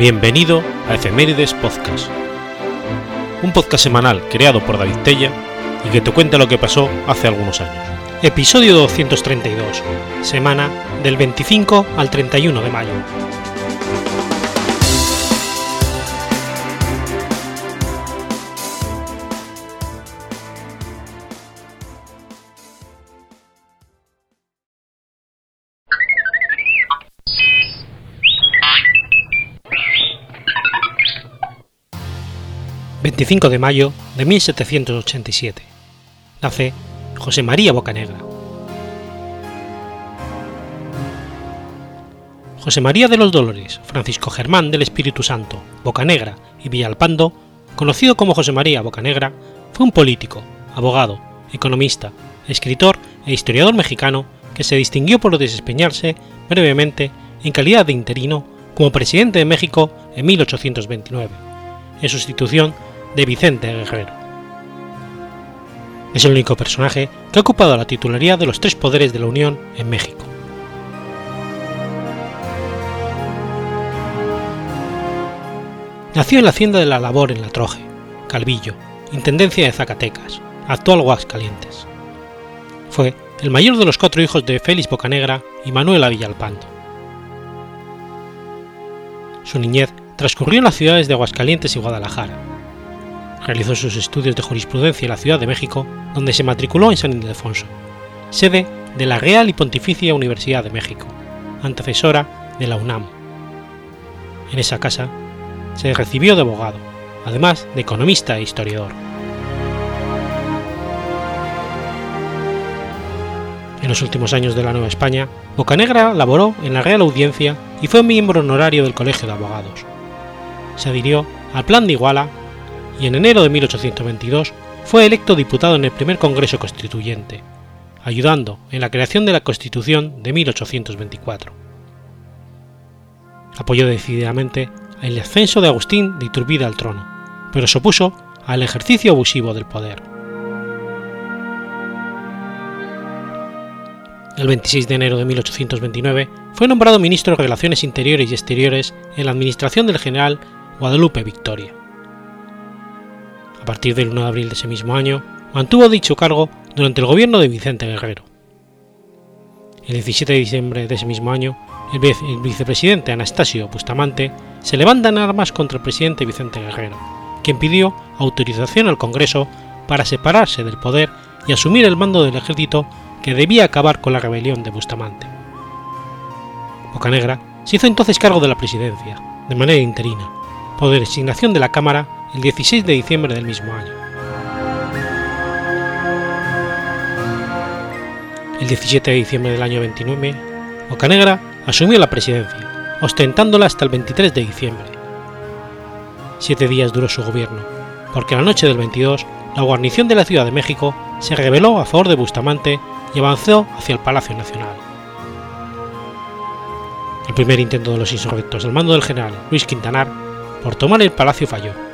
Bienvenido a Efemérides Podcast, un podcast semanal creado por David Tella y que te cuenta lo que pasó hace algunos años. Episodio 232, semana del 25 al 31 de mayo. 25 de mayo de 1787. Nace José María Bocanegra. José María de los Dolores, Francisco Germán del Espíritu Santo, Bocanegra y Villalpando, conocido como José María Bocanegra, fue un político, abogado, economista, escritor e historiador mexicano que se distinguió por desempeñarse brevemente en calidad de interino como presidente de México en 1829, en sustitución de Vicente Guerrero. Es el único personaje que ha ocupado la titularidad de los tres poderes de la Unión en México. Nació en la hacienda de la Labor en La Troje, Calvillo, Intendencia de Zacatecas, actual Aguascalientes. Fue el mayor de los cuatro hijos de Félix Bocanegra y Manuela Villalpando. Su niñez transcurrió en las ciudades de Aguascalientes y Guadalajara, Realizó sus estudios de jurisprudencia en la Ciudad de México, donde se matriculó en San Ildefonso, sede de la Real y Pontificia Universidad de México, antecesora de la UNAM. En esa casa se recibió de abogado, además de economista e historiador. En los últimos años de la Nueva España, Bocanegra laboró en la Real Audiencia y fue miembro honorario del Colegio de Abogados. Se adhirió al Plan de Iguala y en enero de 1822 fue electo diputado en el primer Congreso Constituyente, ayudando en la creación de la Constitución de 1824. Apoyó decididamente el ascenso de Agustín de Iturbide al trono, pero se opuso al ejercicio abusivo del poder. El 26 de enero de 1829 fue nombrado ministro de Relaciones Interiores y Exteriores en la administración del general Guadalupe Victoria. A partir del 1 de abril de ese mismo año, mantuvo dicho cargo durante el gobierno de Vicente Guerrero. El 17 de diciembre de ese mismo año, el, vicepresidente Anastasio Bustamante se levanta en armas contra el presidente Vicente Guerrero, quien pidió autorización al Congreso para separarse del poder y asumir el mando del ejército que debía acabar con la rebelión de Bustamante. Bocanegra se hizo entonces cargo de la presidencia, de manera interina, por designación de la Cámara el 16 de diciembre del mismo año. El 17 de diciembre del año 29, Bocanegra asumió la presidencia, ostentándola hasta el 23 de diciembre. Siete días duró su gobierno, porque la noche del 22 la guarnición de la Ciudad de México se rebeló a favor de Bustamante y avanzó hacia el Palacio Nacional. El primer intento de los insurrectos al mando del general Luis Quintanar por tomar el palacio falló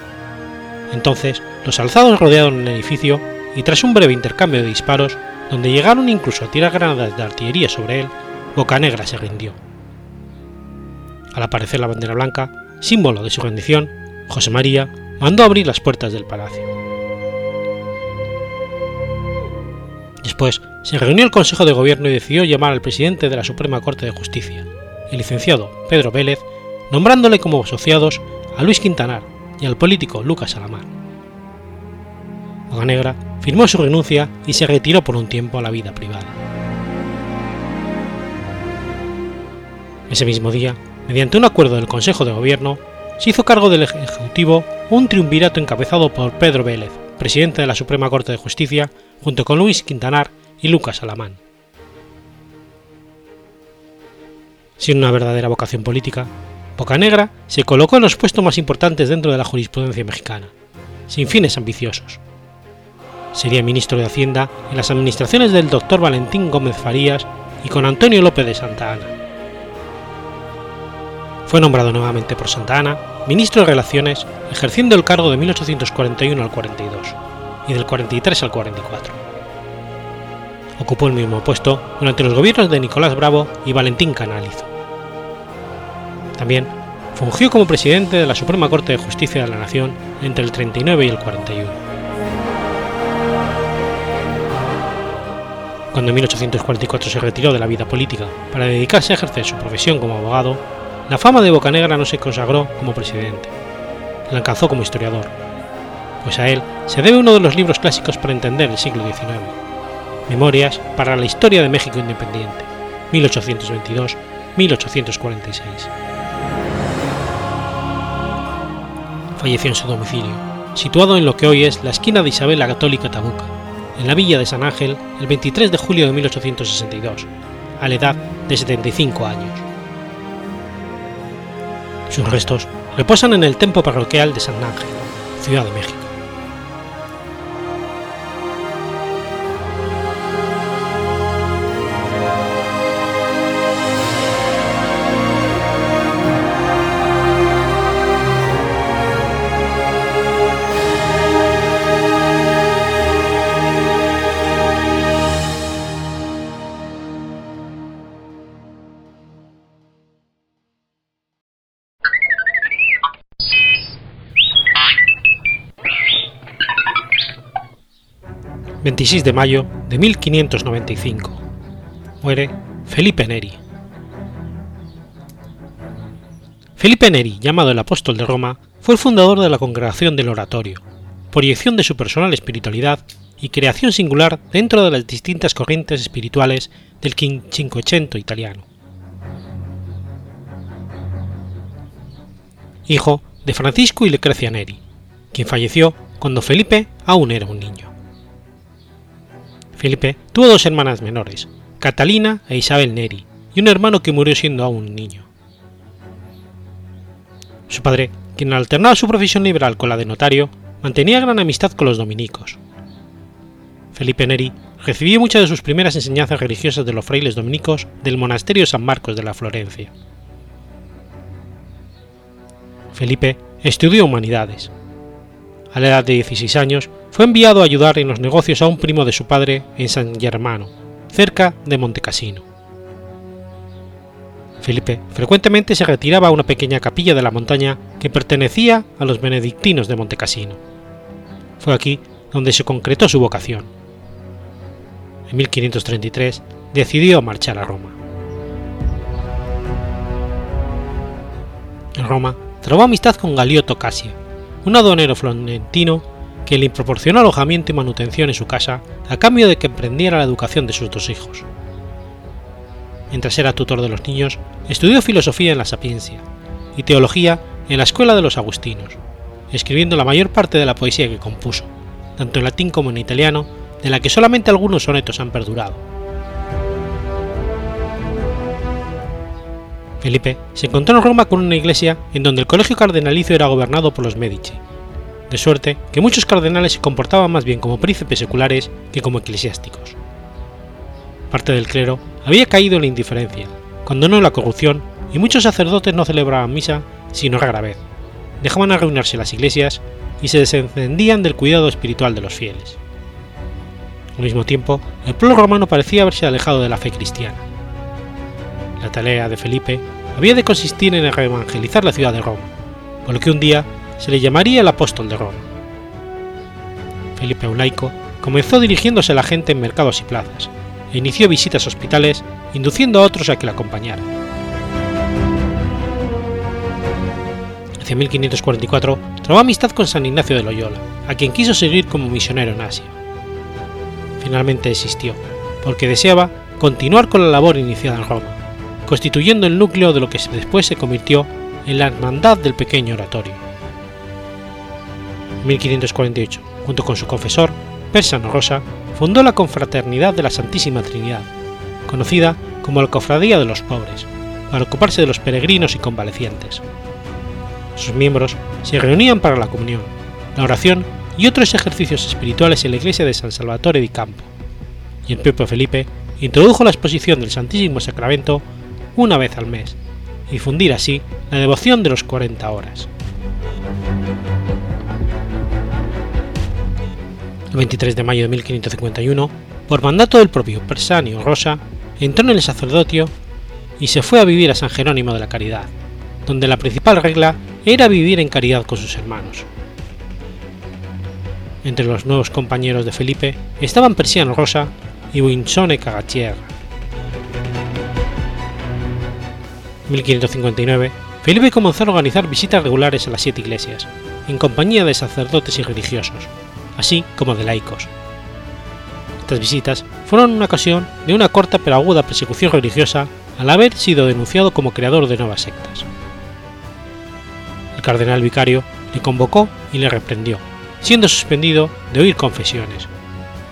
entonces, los alzados rodearon el edificio y tras un breve intercambio de disparos, donde llegaron incluso a tirar granadas de artillería sobre él, Bocanegra se rindió. Al aparecer la bandera blanca, símbolo de su rendición, José María mandó abrir las puertas del palacio. Después se reunió el Consejo de Gobierno y decidió llamar al presidente de la Suprema Corte de Justicia, el licenciado Pedro Vélez, nombrándole como asociados a Luis Quintanar, y al político Lucas Alamar. Bocanegra firmó su renuncia y se retiró por un tiempo a la vida privada. Ese mismo día, mediante un acuerdo del Consejo de Gobierno, se hizo cargo del Ejecutivo un triunvirato encabezado por Pedro Vélez, presidente de la Suprema Corte de Justicia, junto con Luis Quintanar y Lucas Alamán. Sin una verdadera vocación política, Bocanegra se colocó en los puestos más importantes dentro de la jurisprudencia mexicana, sin fines ambiciosos. Sería ministro de Hacienda en las administraciones del doctor Valentín Gómez Farías y con Antonio López de Santa Ana. Fue nombrado nuevamente por Santa Ana ministro de Relaciones, ejerciendo el cargo de 1841 al 42 y del 43 al 44. Ocupó el mismo puesto durante los gobiernos de Nicolás Bravo y Valentín Canalizo. También fungió como presidente de la Suprema Corte de Justicia de la Nación entre el 39 y el 41. Cuando en 1844 se retiró de la vida política para dedicarse a ejercer su profesión como abogado, la fama de Bocanegra no se consagró como presidente, la alcanzó como historiador, pues a él se debe uno de los libros clásicos para entender el siglo XIX, Memorias para la Historia de México Independiente, 1822-1846. Falleció en su domicilio, situado en lo que hoy es la esquina de Isabel la Católica Tabuca, en la villa de San Ángel, el 23 de julio de 1862, a la edad de 75 años. Sus restos reposan en el templo parroquial de San Ángel, Ciudad de México. 26 de mayo de 1595. Muere Felipe Neri. Felipe Neri, llamado el apóstol de Roma, fue el fundador de la Congregación del Oratorio, proyección de su personal espiritualidad y creación singular dentro de las distintas corrientes espirituales del Cinquecento italiano. Hijo de Francisco y Lucrecia Neri, quien falleció cuando Felipe aún era un niño. Felipe tuvo dos hermanas menores, Catalina e Isabel Neri, y un hermano que murió siendo aún niño. Su padre, quien alternaba su profesión liberal con la de notario, mantenía gran amistad con los dominicos. Felipe Neri recibió muchas de sus primeras enseñanzas religiosas de los frailes dominicos del monasterio San Marcos de la Florencia. Felipe estudió humanidades. A la edad de 16 años fue enviado a ayudar en los negocios a un primo de su padre en San Germano, cerca de Montecassino. Felipe frecuentemente se retiraba a una pequeña capilla de la montaña que pertenecía a los benedictinos de Montecassino. Fue aquí donde se concretó su vocación. En 1533 decidió marchar a Roma. En Roma trabó amistad con Galiotto Casia, un aduanero florentino que le proporcionó alojamiento y manutención en su casa a cambio de que emprendiera la educación de sus dos hijos. Mientras era tutor de los niños, estudió filosofía en la Sapiencia y teología en la Escuela de los Agustinos, escribiendo la mayor parte de la poesía que compuso, tanto en latín como en italiano, de la que solamente algunos sonetos han perdurado. Felipe se encontró en Roma con una iglesia en donde el colegio cardenalicio era gobernado por los Medici, de suerte que muchos cardenales se comportaban más bien como príncipes seculares que como eclesiásticos. Parte del clero había caído en la indiferencia, en la corrupción, y muchos sacerdotes no celebraban misa sino rara vez, dejaban a reunirse las iglesias y se desencendían del cuidado espiritual de los fieles. Al mismo tiempo, el pueblo romano parecía haberse alejado de la fe cristiana. La tarea de Felipe había de consistir en evangelizar la ciudad de Roma, por lo que un día se le llamaría el apóstol de Roma. Felipe Aulaico comenzó dirigiéndose a la gente en mercados y plazas, e inició visitas a hospitales, induciendo a otros a que la acompañaran. Hacia 1544 trabó amistad con San Ignacio de Loyola, a quien quiso seguir como misionero en Asia. Finalmente desistió, porque deseaba continuar con la labor iniciada en Roma, constituyendo el núcleo de lo que después se convirtió en la Hermandad del Pequeño Oratorio. 1548, junto con su confesor, Persano Rosa, fundó la Confraternidad de la Santísima Trinidad, conocida como la Cofradía de los Pobres, para ocuparse de los peregrinos y convalecientes. Sus miembros se reunían para la comunión, la oración y otros ejercicios espirituales en la iglesia de San Salvatore di Campo, y el propio Felipe introdujo la exposición del Santísimo Sacramento una vez al mes, y difundir así la devoción de los 40 horas. El 23 de mayo de 1551, por mandato del propio Persanio Rosa, entró en el sacerdocio y se fue a vivir a San Jerónimo de la Caridad, donde la principal regla era vivir en caridad con sus hermanos. Entre los nuevos compañeros de Felipe estaban Persiano Rosa y Winsone Cagatier. En 1559, Felipe comenzó a organizar visitas regulares a las siete iglesias, en compañía de sacerdotes y religiosos, así como de laicos. Estas visitas fueron una ocasión de una corta pero aguda persecución religiosa al haber sido denunciado como creador de nuevas sectas. El cardenal vicario le convocó y le reprendió, siendo suspendido de oír confesiones,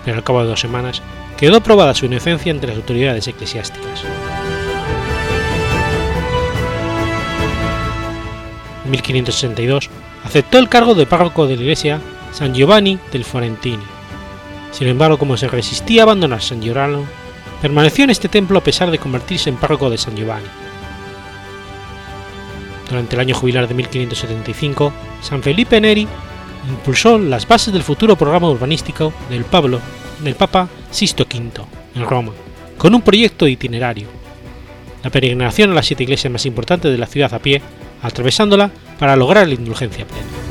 pero al cabo de dos semanas quedó probada su inocencia entre las autoridades eclesiásticas. En 1562 aceptó el cargo de párroco de la iglesia San Giovanni del Forentini. Sin embargo, como se resistía a abandonar San Giordano, permaneció en este templo a pesar de convertirse en párroco de San Giovanni. Durante el año jubilar de 1575, San Felipe Neri impulsó las bases del futuro programa urbanístico del, Pablo, del Papa Sisto V en Roma, con un proyecto itinerario, la peregrinación a las siete iglesias más importantes de la ciudad a pie, atravesándola para lograr la indulgencia plena.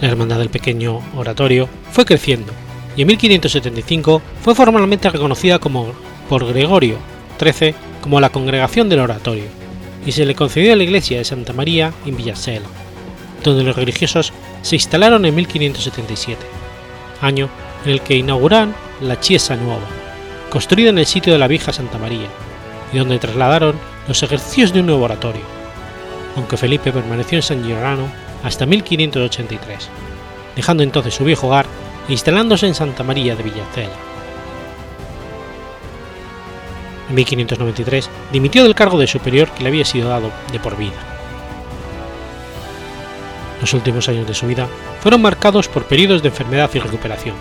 La Hermandad del Pequeño Oratorio fue creciendo y en 1575 fue formalmente reconocida como, por Gregorio XIII como la Congregación del Oratorio y se le concedió la iglesia de Santa María en Villasela, donde los religiosos se instalaron en 1577, año en el que inauguran la Chiesa Nueva, construida en el sitio de la vieja Santa María, y donde trasladaron los ejercicios de un nuevo oratorio, aunque Felipe permaneció en San Giordano hasta 1583, dejando entonces su viejo hogar e instalándose en Santa María de Villacela. En 1593 dimitió del cargo de superior que le había sido dado de por vida. Los últimos años de su vida fueron marcados por periodos de enfermedad y recuperación.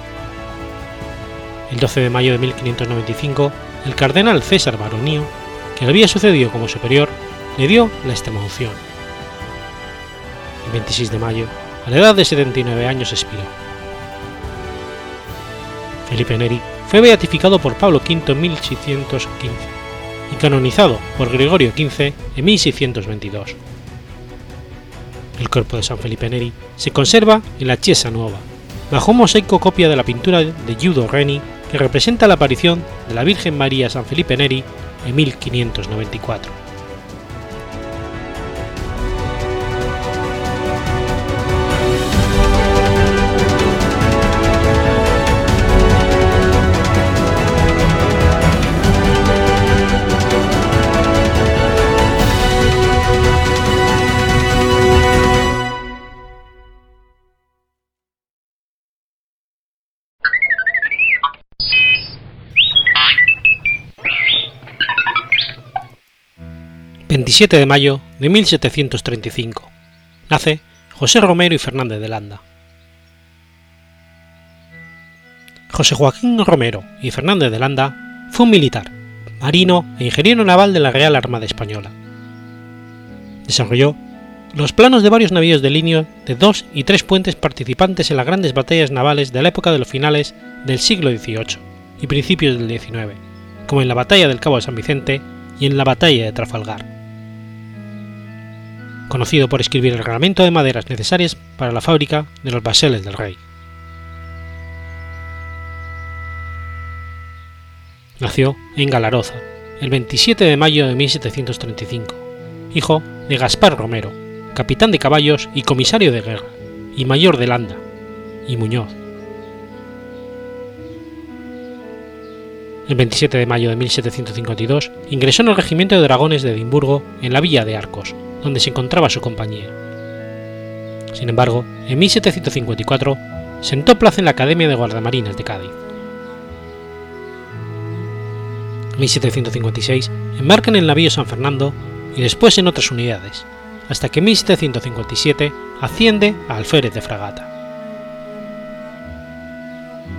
El 12 de mayo de 1595, el cardenal César Baronio, que le había sucedido como superior, le dio la extremaunción. El 26 de mayo, a la edad de 79 años, expiró. Felipe Neri fue beatificado por Pablo V en 1615 y canonizado por Gregorio XV en 1622. El cuerpo de San Felipe Neri se conserva en la Chiesa Nueva, bajo un mosaico copia de la pintura de Giudo Reni que representa la aparición de la Virgen María San Felipe Neri en 1594. 27 de mayo de 1735. Nace José Romero y Fernández de Landa. José Joaquín Romero y Fernández de Landa fue un militar, marino e ingeniero naval de la Real Armada Española. Desarrolló los planos de varios navíos de línea de dos y tres puentes participantes en las grandes batallas navales de la época de los finales del siglo XVIII y principios del XIX, como en la Batalla del Cabo de San Vicente y en la Batalla de Trafalgar conocido por escribir el reglamento de maderas necesarias para la fábrica de los baseles del rey. Nació en Galaroza, el 27 de mayo de 1735, hijo de Gaspar Romero, capitán de caballos y comisario de guerra, y mayor de Landa, y Muñoz. El 27 de mayo de 1752 ingresó en el regimiento de dragones de Edimburgo en la villa de Arcos, donde se encontraba su compañía. Sin embargo, en 1754 sentó plaza en la Academia de Guardamarinas de Cádiz. En 1756 embarca en el navío San Fernando y después en otras unidades, hasta que en 1757 asciende a alférez de fragata.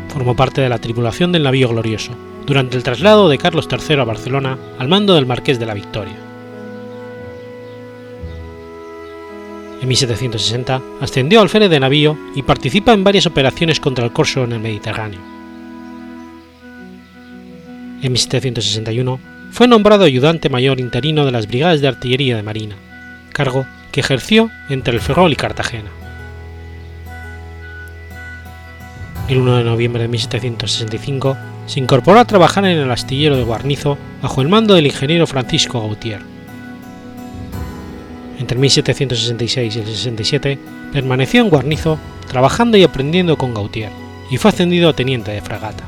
Formó parte de la tripulación del navío Glorioso durante el traslado de Carlos III a Barcelona al mando del Marqués de la Victoria. En 1760 ascendió al alférez de navío y participa en varias operaciones contra el corso en el Mediterráneo. En 1761 fue nombrado ayudante mayor interino de las Brigadas de Artillería de Marina, cargo que ejerció entre el Ferrol y Cartagena. El 1 de noviembre de 1765 se incorporó a trabajar en el astillero de Guarnizo bajo el mando del ingeniero Francisco Gautier. Entre 1766 y el 67 permaneció en Guarnizo trabajando y aprendiendo con Gautier y fue ascendido a teniente de fragata.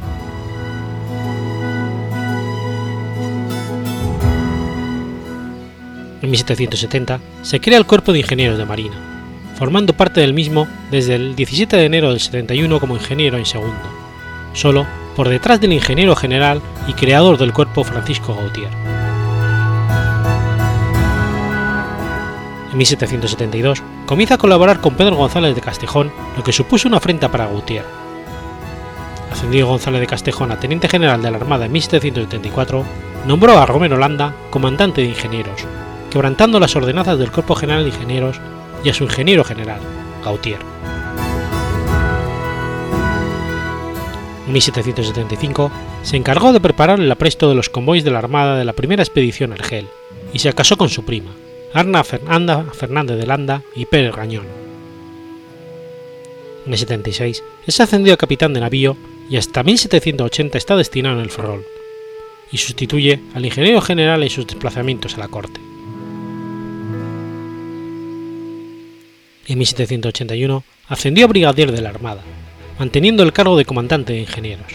En 1770 se crea el Cuerpo de Ingenieros de Marina, formando parte del mismo desde el 17 de enero del 71 como ingeniero en segundo, solo por detrás del ingeniero general y creador del cuerpo Francisco Gautier. En 1772 comienza a colaborar con Pedro González de Castejón, lo que supuso una afrenta para Gautier. Ascendido González de Castejón a teniente general de la Armada en 1774, nombró a Romero Landa comandante de ingenieros, quebrantando las ordenanzas del Cuerpo General de Ingenieros y a su ingeniero general, Gautier. En 1775 se encargó de preparar el apresto de los convoys de la Armada de la primera expedición Argel y se casó con su prima, Arna Fernanda Fernández de Landa y Pérez Gañón. En el 76 es ascendido a capitán de navío y hasta 1780 está destinado en el Ferrol, y sustituye al ingeniero general en sus desplazamientos a la corte. En 1781 ascendió a brigadier de la Armada, manteniendo el cargo de comandante de ingenieros.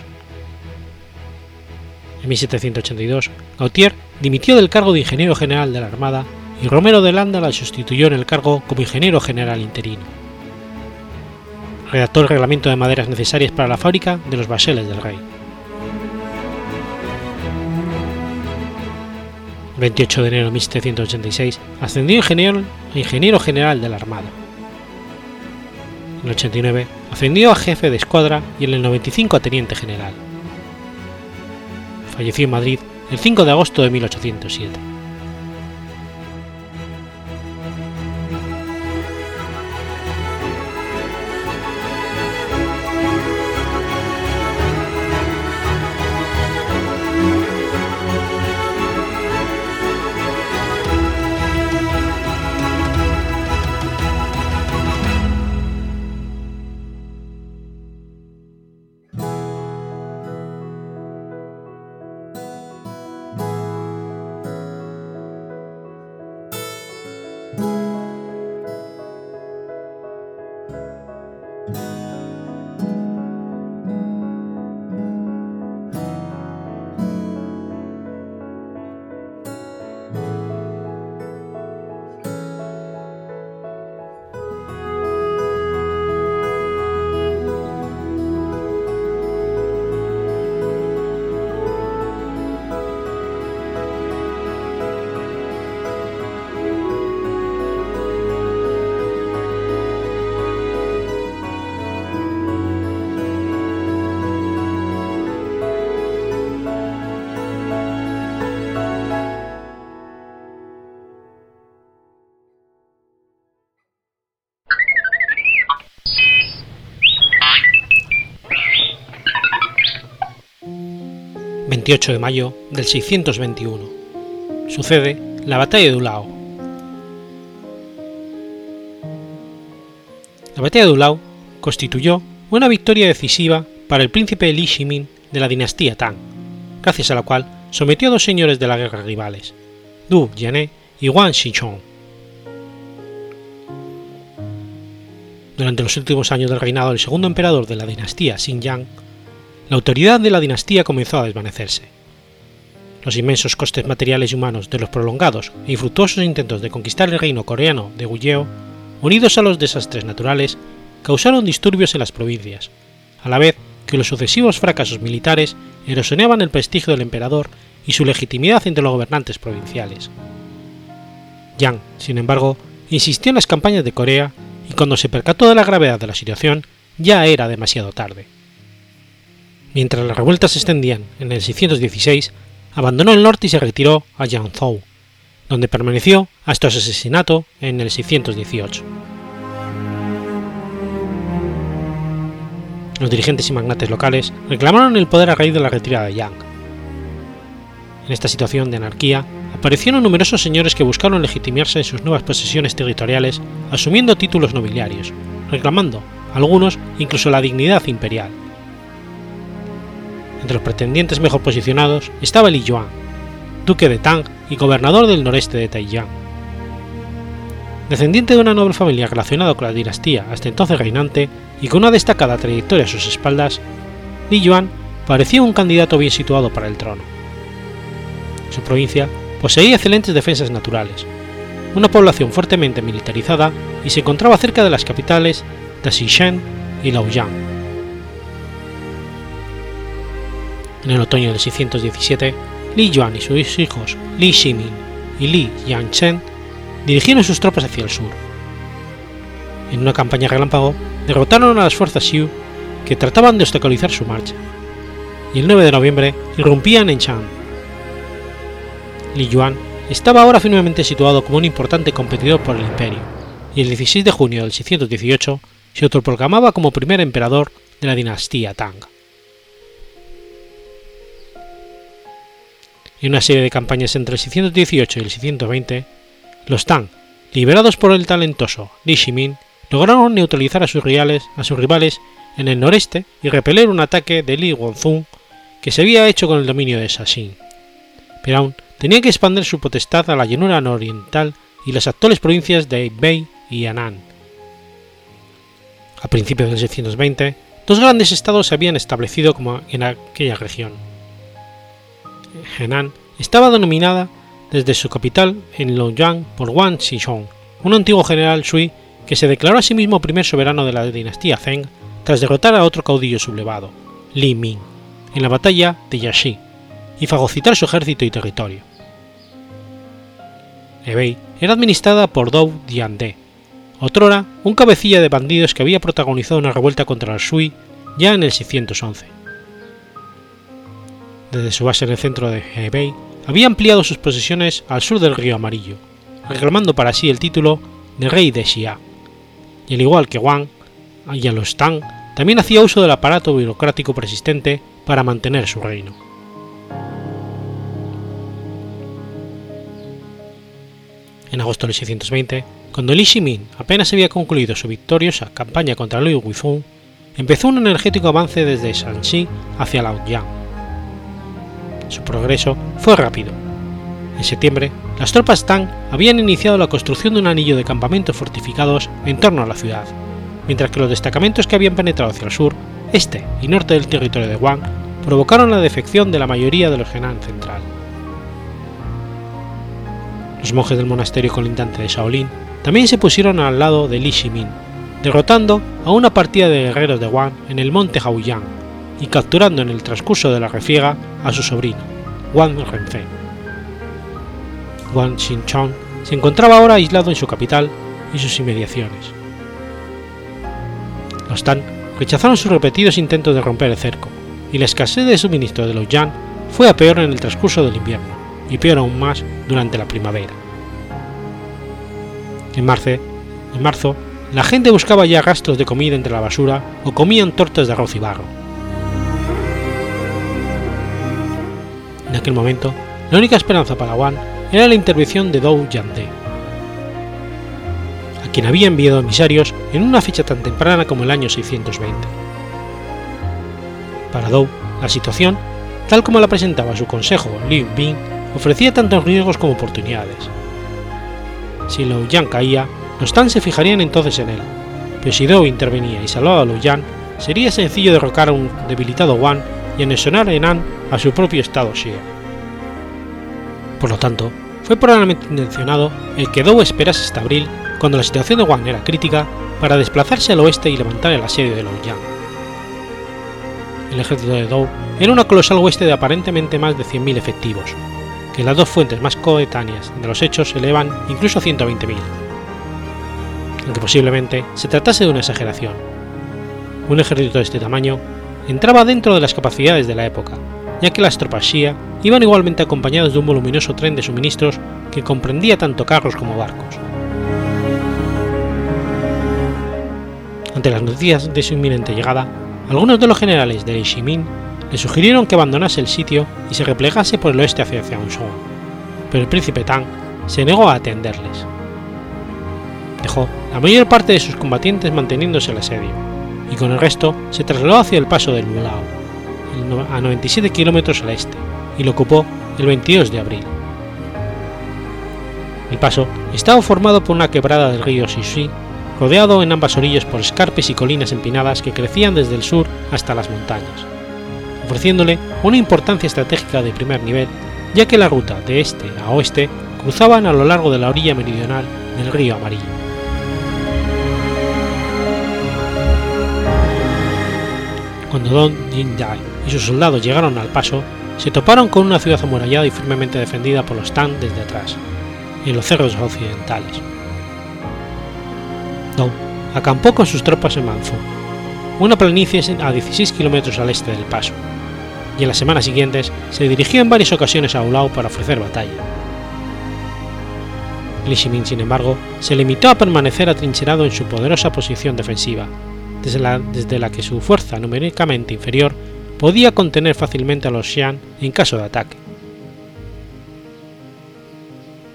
En 1782, Gautier dimitió del cargo de ingeniero general de la Armada y Romero de Landa la sustituyó en el cargo como ingeniero general interino. Redactó el reglamento de maderas necesarias para la fábrica de los baseles del rey. 28 de enero de 1786 ascendió ingeniero, ingeniero general de la Armada. En el 89 ascendió a jefe de escuadra y en el 95 a teniente general. Falleció en Madrid el 5 de agosto de 1807. 28 de mayo del 621. Sucede la batalla de Ulao. La batalla de Ulao constituyó una victoria decisiva para el príncipe Li Shimin de la dinastía Tang, gracias a la cual sometió a dos señores de la guerra rivales, Du Jian'e y Wang Xichong. Durante los últimos años del reinado del segundo emperador de la dinastía Xinjiang, la autoridad de la dinastía comenzó a desvanecerse. Los inmensos costes materiales y humanos de los prolongados e infructuosos intentos de conquistar el reino coreano de Guyeo, unidos a los desastres naturales, causaron disturbios en las provincias, a la vez que los sucesivos fracasos militares erosionaban el prestigio del emperador y su legitimidad entre los gobernantes provinciales. Yang, sin embargo, insistió en las campañas de Corea y cuando se percató de la gravedad de la situación ya era demasiado tarde. Mientras las revueltas se extendían en el 616, abandonó el norte y se retiró a Yangzhou, donde permaneció hasta su asesinato en el 618. Los dirigentes y magnates locales reclamaron el poder a raíz de la retirada de Yang. En esta situación de anarquía, aparecieron numerosos señores que buscaron legitimarse en sus nuevas posesiones territoriales asumiendo títulos nobiliarios, reclamando, algunos, incluso la dignidad imperial. Entre los pretendientes mejor posicionados estaba Li Yuan, duque de Tang y gobernador del noreste de Taiyang. Descendiente de una noble familia relacionada con la dinastía hasta entonces reinante y con una destacada trayectoria a sus espaldas, Li Yuan parecía un candidato bien situado para el trono. Su provincia poseía excelentes defensas naturales, una población fuertemente militarizada y se encontraba cerca de las capitales de y Laoyang. En el otoño del 617, Li Yuan y sus hijos Li Shimin y Li Yangchen dirigieron sus tropas hacia el sur. En una campaña relámpago, derrotaron a las fuerzas Xiu que trataban de obstaculizar su marcha, y el 9 de noviembre irrumpían en Chang. Li Yuan estaba ahora firmemente situado como un importante competidor por el imperio, y el 16 de junio del 618 se autoproclamaba como primer emperador de la dinastía Tang. En una serie de campañas entre el 618 y el 620, los Tang, liberados por el talentoso Li Shimin, lograron neutralizar a sus, rivales, en el noreste y repeler un ataque de Li Guangzhong que se había hecho con el dominio de Shaxin. Pero aún tenía que expandir su potestad a la llanura nororiental y las actuales provincias de Bei y Annan. A principios del 620, dos grandes estados se habían establecido como en aquella región. Henan estaba denominada desde su capital en Luoyang por Wang Xishong, un antiguo general shui que se declaró a sí mismo primer soberano de la dinastía Zheng tras derrotar a otro caudillo sublevado, Li Ming, en la batalla de Yashi, y fagocitar su ejército y territorio. Hebei era administrada por Dou Diande, otrora un cabecilla de bandidos que había protagonizado una revuelta contra el Shui ya en el 611. Desde su base en el centro de Hebei, había ampliado sus posesiones al sur del río Amarillo, reclamando para sí el título de rey de Xia, y al igual que Wang y a los también hacía uso del aparato burocrático persistente para mantener su reino. En agosto de 620, cuando Li Shimin apenas había concluido su victoriosa campaña contra Liu Guifeng, empezó un energético avance desde Shanxi hacia Laoyang. Su progreso fue rápido. En septiembre, las tropas Tang habían iniciado la construcción de un anillo de campamentos fortificados en torno a la ciudad, mientras que los destacamentos que habían penetrado hacia el sur, este y norte del territorio de Wang provocaron la defección de la mayoría de los Henan central. Los monjes del monasterio colindante de Shaolin también se pusieron al lado de Li Shimin, derrotando a una partida de guerreros de Wang en el monte Haoyang y capturando en el transcurso de la refriega a su sobrino, Wang Renfeng. Wang Xinchong se encontraba ahora aislado en su capital y sus inmediaciones. Los Tan rechazaron sus repetidos intentos de romper el cerco, y la escasez de suministro de los Yan fue a peor en el transcurso del invierno, y peor aún más durante la primavera. En marzo, en marzo, la gente buscaba ya rastros de comida entre la basura o comían tortas de arroz y barro. En aquel momento, la única esperanza para Wan era la intervención de Dou Yande, a quien había enviado emisarios en una fecha tan temprana como el año 620. Para Dou, la situación, tal como la presentaba su consejo Liu Bing, ofrecía tantos riesgos como oportunidades. Si Liu Yan caía, los Tan se fijarían entonces en él, pero si Dou intervenía y salvaba a Liu Yan, sería sencillo derrocar a un debilitado Wan y anexionar a Henan a su propio estado Xia. Por lo tanto, fue probablemente intencionado el que Dou esperase hasta abril, cuando la situación de Wang era crítica, para desplazarse al oeste y levantar el asedio de Luoyang. El ejército de Dou era una colosal hueste de aparentemente más de 100.000 efectivos, que las dos fuentes más coetáneas de los hechos elevan incluso a 120.000. Aunque posiblemente se tratase de una exageración. Un ejército de este tamaño entraba dentro de las capacidades de la época, ya que las tropas Shia iban igualmente acompañadas de un voluminoso tren de suministros que comprendía tanto carros como barcos. Ante las noticias de su inminente llegada, algunos de los generales de Shimin le sugirieron que abandonase el sitio y se replegase por el oeste hacia Xiangshuo, pero el príncipe Tang se negó a atenderles. Dejó la mayor parte de sus combatientes manteniéndose el asedio, y con el resto se trasladó hacia el paso del Mulao, a 97 kilómetros al este, y lo ocupó el 22 de abril. El paso estaba formado por una quebrada del río Xixi, rodeado en ambas orillas por escarpes y colinas empinadas que crecían desde el sur hasta las montañas, ofreciéndole una importancia estratégica de primer nivel, ya que la ruta de este a oeste cruzaban a lo largo de la orilla meridional del río Amarillo. Cuando Don Jin-dai y sus soldados llegaron al paso, se toparon con una ciudad amurallada y firmemente defendida por los Tang desde atrás, en los cerros occidentales. Dou acampó con sus tropas en Manfu, una planicie a 16 kilómetros al este del paso, y en las semanas siguientes se dirigió en varias ocasiones a Ulao para ofrecer batalla. Li Shimin, sin embargo, se limitó a permanecer atrincherado en su poderosa posición defensiva, desde la, que su fuerza numéricamente inferior podía contener fácilmente a los Xian en caso de ataque.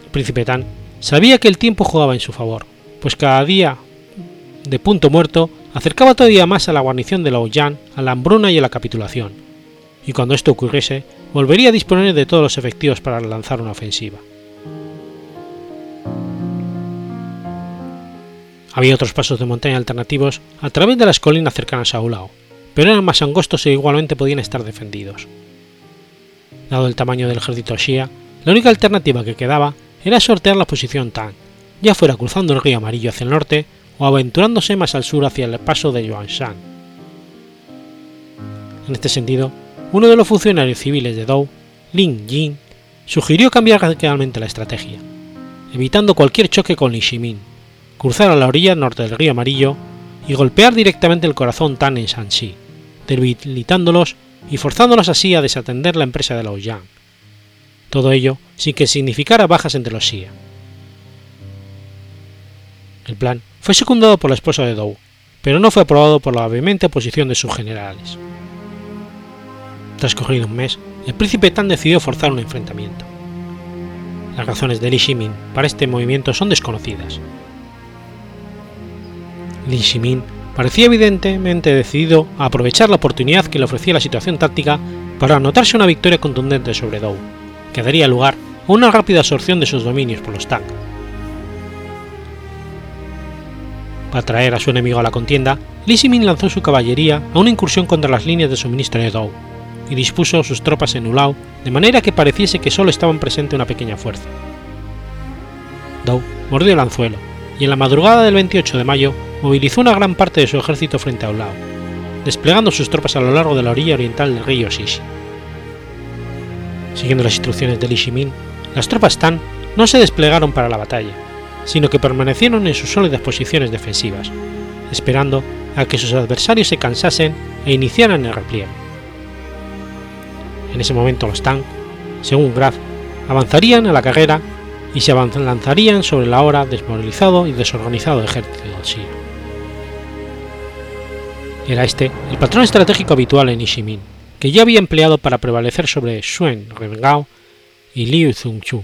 El príncipe Tan sabía que el tiempo jugaba en su favor, pues cada día de punto muerto acercaba todavía más a la guarnición de Laoyan a la hambruna y a la capitulación, y cuando esto ocurriese, volvería a disponer de todos los efectivos para lanzar una ofensiva. Había otros pasos de montaña alternativos a través de las colinas cercanas a Ulao, pero eran más angostos e igualmente podían estar defendidos. Dado el tamaño del ejército Xia, la única alternativa que quedaba era sortear la posición Tang, ya fuera cruzando el río Amarillo hacia el norte o aventurándose más al sur hacia el paso de Yuanshan. En este sentido, uno de los funcionarios civiles de Dou, Lin Jin, sugirió cambiar radicalmente la estrategia, evitando cualquier choque con Li Shimin, cruzar a la orilla norte del río Amarillo y golpear directamente el corazón Tan en Shanxi, debilitándolos y forzándolos así a desatender la empresa de Laoyang. Todo ello sin que significara bajas entre los Xia. El plan fue secundado por la esposa de Dou, pero no fue aprobado por la vehemente oposición de sus generales. Transcurrido un mes, el príncipe Tan decidió forzar un enfrentamiento. Las razones de Li Shimin para este movimiento son desconocidas. Li Shimin parecía evidentemente decidido a aprovechar la oportunidad que le ofrecía la situación táctica para anotarse una victoria contundente sobre Dou, que daría lugar a una rápida absorción de sus dominios por los Tang. Para atraer a su enemigo a la contienda, Li Shimin lanzó su caballería a una incursión contra las líneas de suministro de Dou y dispuso sus tropas en Ulao de manera que pareciese que solo estaban presente una pequeña fuerza. Dou mordió el anzuelo y en la madrugada del 28 de mayo movilizó una gran parte de su ejército frente a Ulao, desplegando sus tropas a lo largo de la orilla oriental del río Shishi. Siguiendo las instrucciones de Li Shimin, las tropas Tan no se desplegaron para la batalla, sino que permanecieron en sus sólidas posiciones defensivas, esperando a que sus adversarios se cansasen e iniciaran el repliegue. En ese momento los Tang, según Graf, avanzarían a la carrera y se lanzarían sobre el ahora desmoralizado y desorganizado ejército del Xia. Era este el patrón estratégico habitual en Ishimin, que ya había empleado para prevalecer sobre Xuen Rengao y Liu Zhongchu.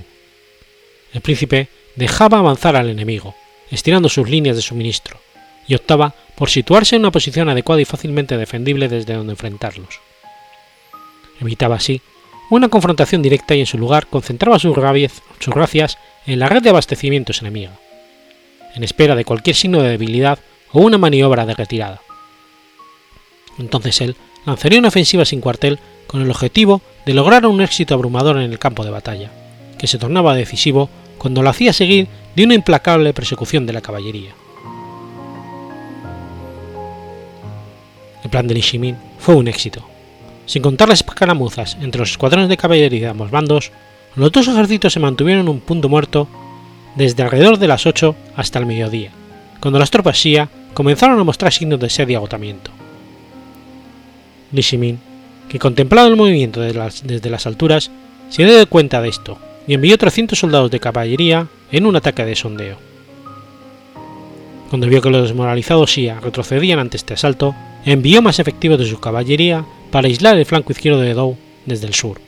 El príncipe dejaba avanzar al enemigo, estirando sus líneas de suministro, y optaba por situarse en una posición adecuada y fácilmente defendible desde donde enfrentarlos. Evitaba así una confrontación directa y en su lugar concentraba sus, sus gracias en la red de abastecimientos enemiga, en espera de cualquier signo de debilidad o una maniobra de retirada. Entonces él lanzaría una ofensiva sin cuartel con el objetivo de lograr un éxito abrumador en el campo de batalla, que se tornaba decisivo cuando lo hacía seguir de una implacable persecución de la caballería. El plan de Nishimin fue un éxito, sin contar las escaramuzas entre los escuadrones de caballería de ambos bandos, los dos ejércitos se mantuvieron en un punto muerto desde alrededor de las 8 hasta el mediodía, cuando las tropas Xia comenzaron a mostrar signos de sed y agotamiento. Li Shimin, que contemplaba el movimiento desde las, alturas, se dio cuenta de esto y envió 300 soldados de caballería en un ataque de sondeo. Cuando vio que los desmoralizados Xia retrocedían ante este asalto, envió más efectivos de su caballería para aislar el flanco izquierdo de Dou desde el sur.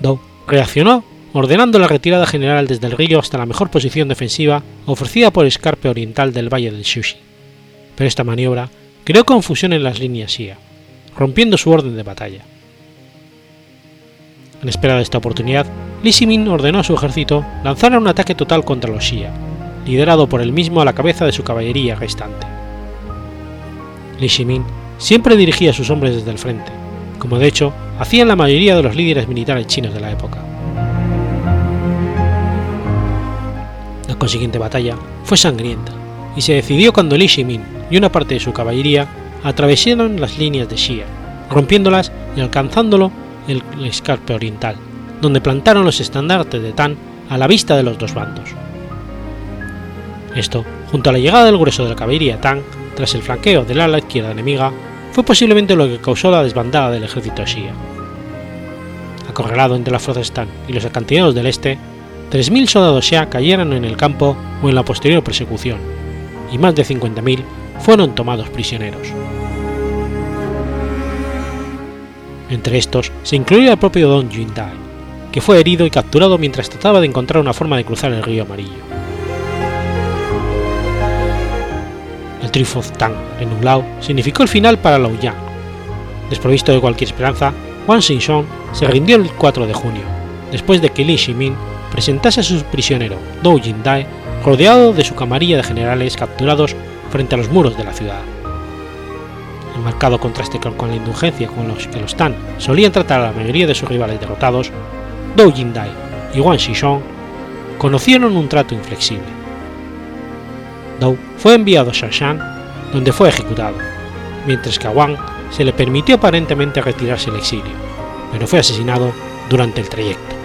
Dou reaccionó ordenando la retirada general desde el río hasta la mejor posición defensiva ofrecida por el escarpe oriental del valle del Shushi, pero esta maniobra creó confusión en las líneas Xia, rompiendo su orden de batalla. En espera de esta oportunidad, Li Shimin ordenó a su ejército lanzar un ataque total contra los Xia, liderado por él mismo a la cabeza de su caballería restante. Li Shimin siempre dirigía a sus hombres desde el frente, como de hecho hacían la mayoría de los líderes militares chinos de la época. La consiguiente batalla fue sangrienta y se decidió cuando Li Shimin y una parte de su caballería atravesaron las líneas de Xia, rompiéndolas y alcanzándolo el escarpe oriental, donde plantaron los estandartes de Tan a la vista de los dos bandos. Esto, junto a la llegada del grueso de la caballería Tang, tras el flanqueo del ala izquierda enemiga, fue posiblemente lo que causó la desbandada del ejército Xia. Acorralado entre las fuerzas Tang y los acantilados del este, 3.000 soldados Xia cayeron en el campo o en la posterior persecución, y más de 50.000 fueron tomados prisioneros. Entre estos se incluía el propio Don Dai, que fue herido y capturado mientras trataba de encontrar una forma de cruzar el río Amarillo. El triunfo Tang en Ulao significó el final para Yang. Desprovisto de cualquier esperanza, Wang Xinshong se rindió el 4 de junio, después de que Li Shimin presentase a su prisionero Dou Jindai rodeado de su camarilla de generales capturados frente a los muros de la ciudad. En marcado contraste con la indulgencia con los que los Tan solían tratar a la mayoría de sus rivales derrotados, Dou Jindai y Wang Xishong conocieron un trato inflexible. Dou fue enviado a Shanshan, donde fue ejecutado, mientras que a Wang se le permitió aparentemente retirarse al exilio, pero fue asesinado durante el trayecto.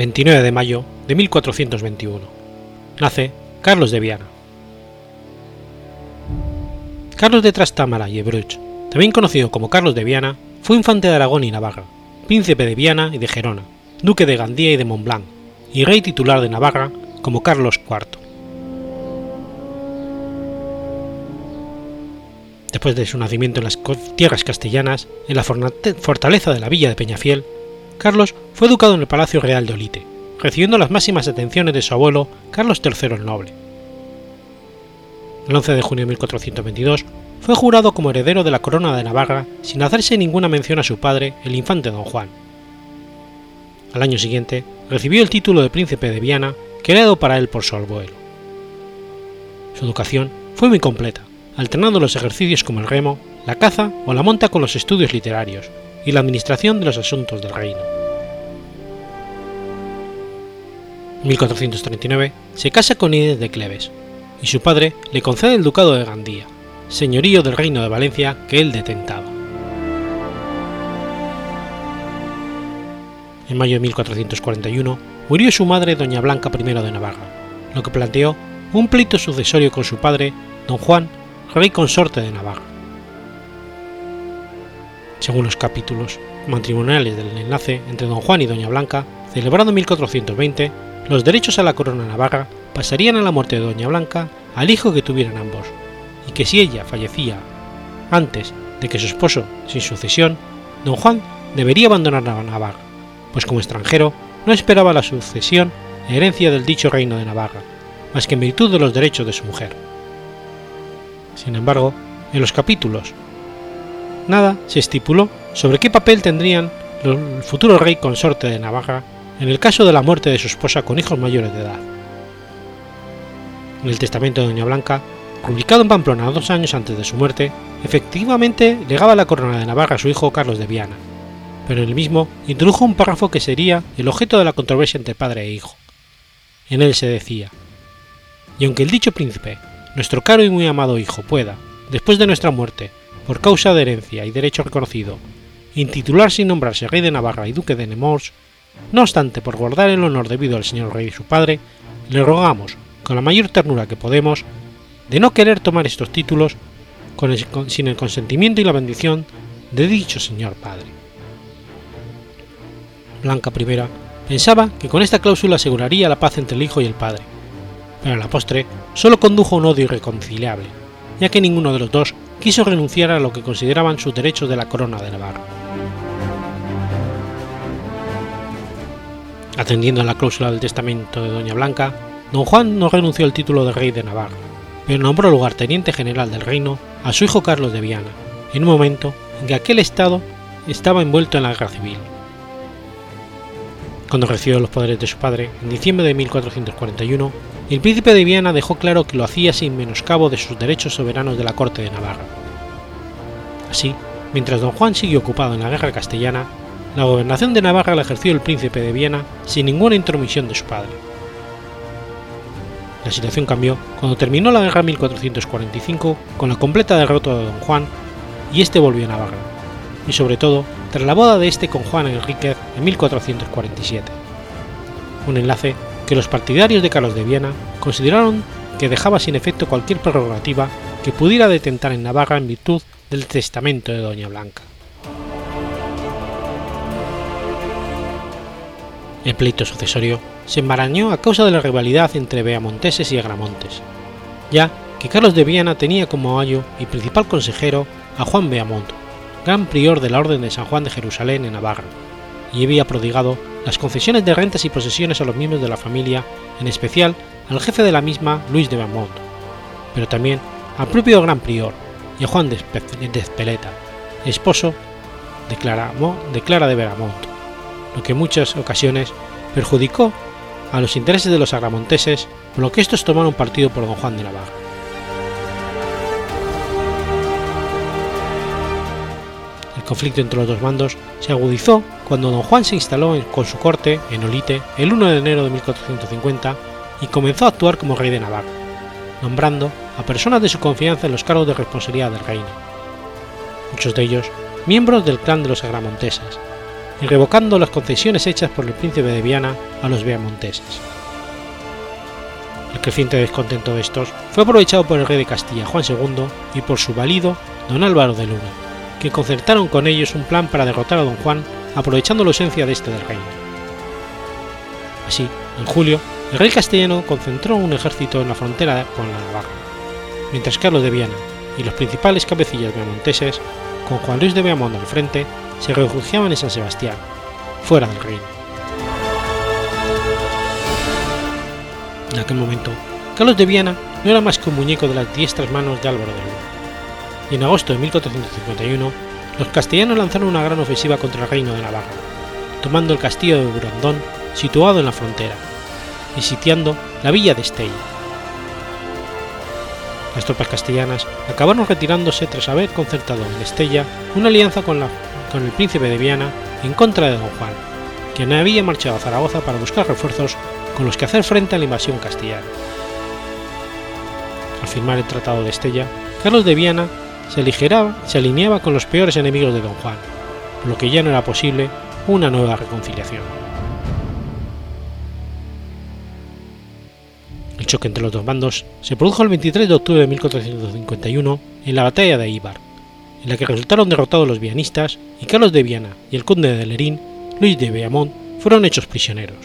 29 de mayo de 1421. Nace Carlos de Viana. Carlos de Trastámara y Ebruch, también conocido como Carlos de Viana, fue infante de Aragón y Navarra, príncipe de Viana y de Gerona, duque de Gandía y de Montblanc, y rey titular de Navarra como Carlos IV. Después de su nacimiento en las tierras castellanas, en la fortaleza de la villa de Peñafiel, Carlos fue educado en el Palacio Real de Olite, recibiendo las máximas atenciones de su abuelo Carlos III el Noble. El 11 de junio de 1422 fue jurado como heredero de la corona de Navarra sin hacerse ninguna mención a su padre, el infante don Juan. Al año siguiente recibió el título de príncipe de Viana, creado para él por su abuelo. Su educación fue muy completa, alternando los ejercicios como el remo, la caza o la monta con los estudios literarios y la administración de los asuntos del reino. En 1439 se casa con Inés de Cleves, y su padre le concede el ducado de Gandía, señorío del reino de Valencia que él detentaba. En mayo de 1441 murió su madre doña Blanca I de Navarra, lo que planteó un pleito sucesorio con su padre, don Juan, rey consorte de Navarra. Según los capítulos matrimoniales del enlace entre don Juan y doña Blanca, celebrado en 1420, los derechos a la corona navarra pasarían a la muerte de doña Blanca al hijo que tuvieran ambos, y que si ella fallecía antes de que su esposo sin sucesión, don Juan debería abandonar Navarra, pues como extranjero no esperaba la sucesión e herencia del dicho reino de Navarra, más que en virtud de los derechos de su mujer. Sin embargo, en los capítulos nada se estipuló sobre qué papel tendrían el futuro rey consorte de Navarra en el caso de la muerte de su esposa con hijos mayores de edad. En el testamento de Doña Blanca, publicado en Pamplona dos años antes de su muerte, efectivamente legaba la corona de Navarra a su hijo Carlos de Viana, pero en el mismo introdujo un párrafo que sería el objeto de la controversia entre padre e hijo. En él se decía, y aunque el dicho príncipe, nuestro caro y muy amado hijo, pueda, después de nuestra muerte, por causa de herencia y derecho reconocido, intitularse y nombrarse rey de Navarra y duque de Nemours, no obstante, por guardar el honor debido al señor rey y su padre, le rogamos, con la mayor ternura que podemos, de no querer tomar estos títulos sin el consentimiento y la bendición de dicho señor padre. Blanca I pensaba que con esta cláusula aseguraría la paz entre el hijo y el padre, pero a la postre solo condujo a un odio irreconciliable, ya que ninguno de los dos quiso renunciar a lo que consideraban sus derechos de la corona de Navarra. Atendiendo a la cláusula del testamento de Doña Blanca, don Juan no renunció al título de rey de Navarra, pero nombró lugarteniente general del reino a su hijo Carlos de Viana, en un momento en que aquel estado estaba envuelto en la guerra civil. Cuando recibió los poderes de su padre, en diciembre de 1441, el príncipe de Viana dejó claro que lo hacía sin menoscabo de sus derechos soberanos de la corte de Navarra. Así, mientras don Juan siguió ocupado en la guerra castellana, la gobernación de Navarra la ejerció el príncipe de Viena sin ninguna intromisión de su padre. La situación cambió cuando terminó la guerra 1445 con la completa derrota de don Juan y este volvió a Navarra, y sobre todo tras la boda de este con Juan Enríquez en 1447. Un enlace que los partidarios de Carlos de Viena consideraron que dejaba sin efecto cualquier prerrogativa que pudiera detentar en Navarra en virtud del testamento de Doña Blanca. El pleito sucesorio se enmarañó a causa de la rivalidad entre beamonteses y agramontes, ya que Carlos de Viana tenía como ayo y principal consejero a Juan Beamont, gran prior de la Orden de San Juan de Jerusalén en Navarra, y había prodigado las concesiones de rentas y posesiones a los miembros de la familia, en especial al jefe de la misma, Luis de Beaumont, pero también al propio gran prior y a Juan de Espeleta, esposo de Clara, de Clara de lo que en muchas ocasiones perjudicó a los intereses de los agramonteses, por lo que estos tomaron partido por don Juan de Navarra. Conflicto entre los dos bandos se agudizó cuando don Juan se instaló con su corte en Olite el 1 de enero de 1450 y comenzó a actuar como rey de Navarra, nombrando a personas de su confianza en los cargos de responsabilidad del reino, muchos de ellos miembros del clan de los agramontesas, y revocando las concesiones hechas por el príncipe de Viana a los beamonteses. El creciente descontento de estos fue aprovechado por el rey de Castilla Juan II y por su valido don Álvaro de Luna, que concertaron con ellos un plan para derrotar a don Juan aprovechando la ausencia de este del reino. Así, en julio, el rey castellano concentró un ejército en la frontera con la Navarra, mientras Carlos de Viana y los principales cabecillas beamonteses, con Juan Luis de Beamont al frente, se refugiaban en San Sebastián, fuera del reino. En aquel momento, Carlos de Viana no era más que un muñeco de las diestras manos de Álvaro de Luna, y en agosto de 1451 los castellanos lanzaron una gran ofensiva contra el reino de Navarra, tomando el castillo de Burandón situado en la frontera, y sitiando la villa de Estella. Las tropas castellanas acabaron retirándose tras haber concertado en Estella una alianza con, con el príncipe de Viana en contra de don Juan, quien había marchado a Zaragoza para buscar refuerzos con los que hacer frente a la invasión castellana. Al firmar el Tratado de Estella, Carlos de Viana se, aligeraba, se alineaba con los peores enemigos de don Juan, por lo que ya no era posible una nueva reconciliación. El choque entre los dos bandos se produjo el 23 de octubre de 1451 en la batalla de Ibar, en la que resultaron derrotados los vianistas y Carlos de Viana y el conde de Lerín, Luis de Beamont, fueron hechos prisioneros.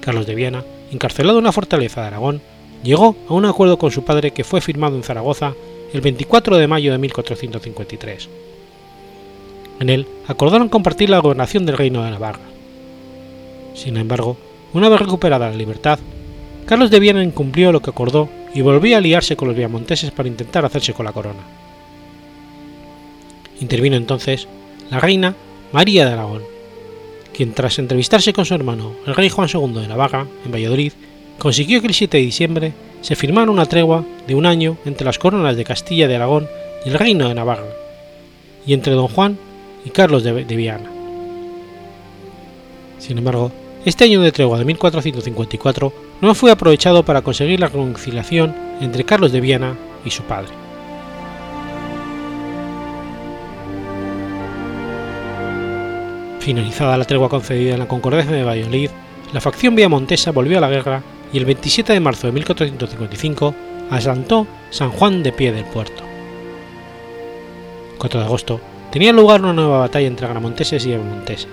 Carlos de Viana, encarcelado en una fortaleza de Aragón, llegó a un acuerdo con su padre que fue firmado en Zaragoza el 24 de mayo de 1453. En él acordaron compartir la gobernación del reino de Navarra. Sin embargo, una vez recuperada la libertad, Carlos de Viana incumplió lo que acordó y volvió a aliarse con los viamonteses para intentar hacerse con la corona. Intervino entonces la reina María de Aragón, quien tras entrevistarse con su hermano, el rey Juan II de Navarra, en Valladolid, consiguió que el 7 de diciembre se firmara una tregua de un año entre las coronas de Castilla de Aragón y el reino de Navarra, y entre don Juan y Carlos de, de Viana. Sin embargo, este año de tregua de 1454 no fue aprovechado para conseguir la reconciliación entre Carlos de Viana y su padre. Finalizada la tregua concedida en la Concordancia de Valladolid, la facción viamontesa volvió a la guerra y el 27 de marzo de 1455 asaltó San Juan de Pie del Puerto. 4 de agosto tenía lugar una nueva batalla entre agramonteses y viamonteses.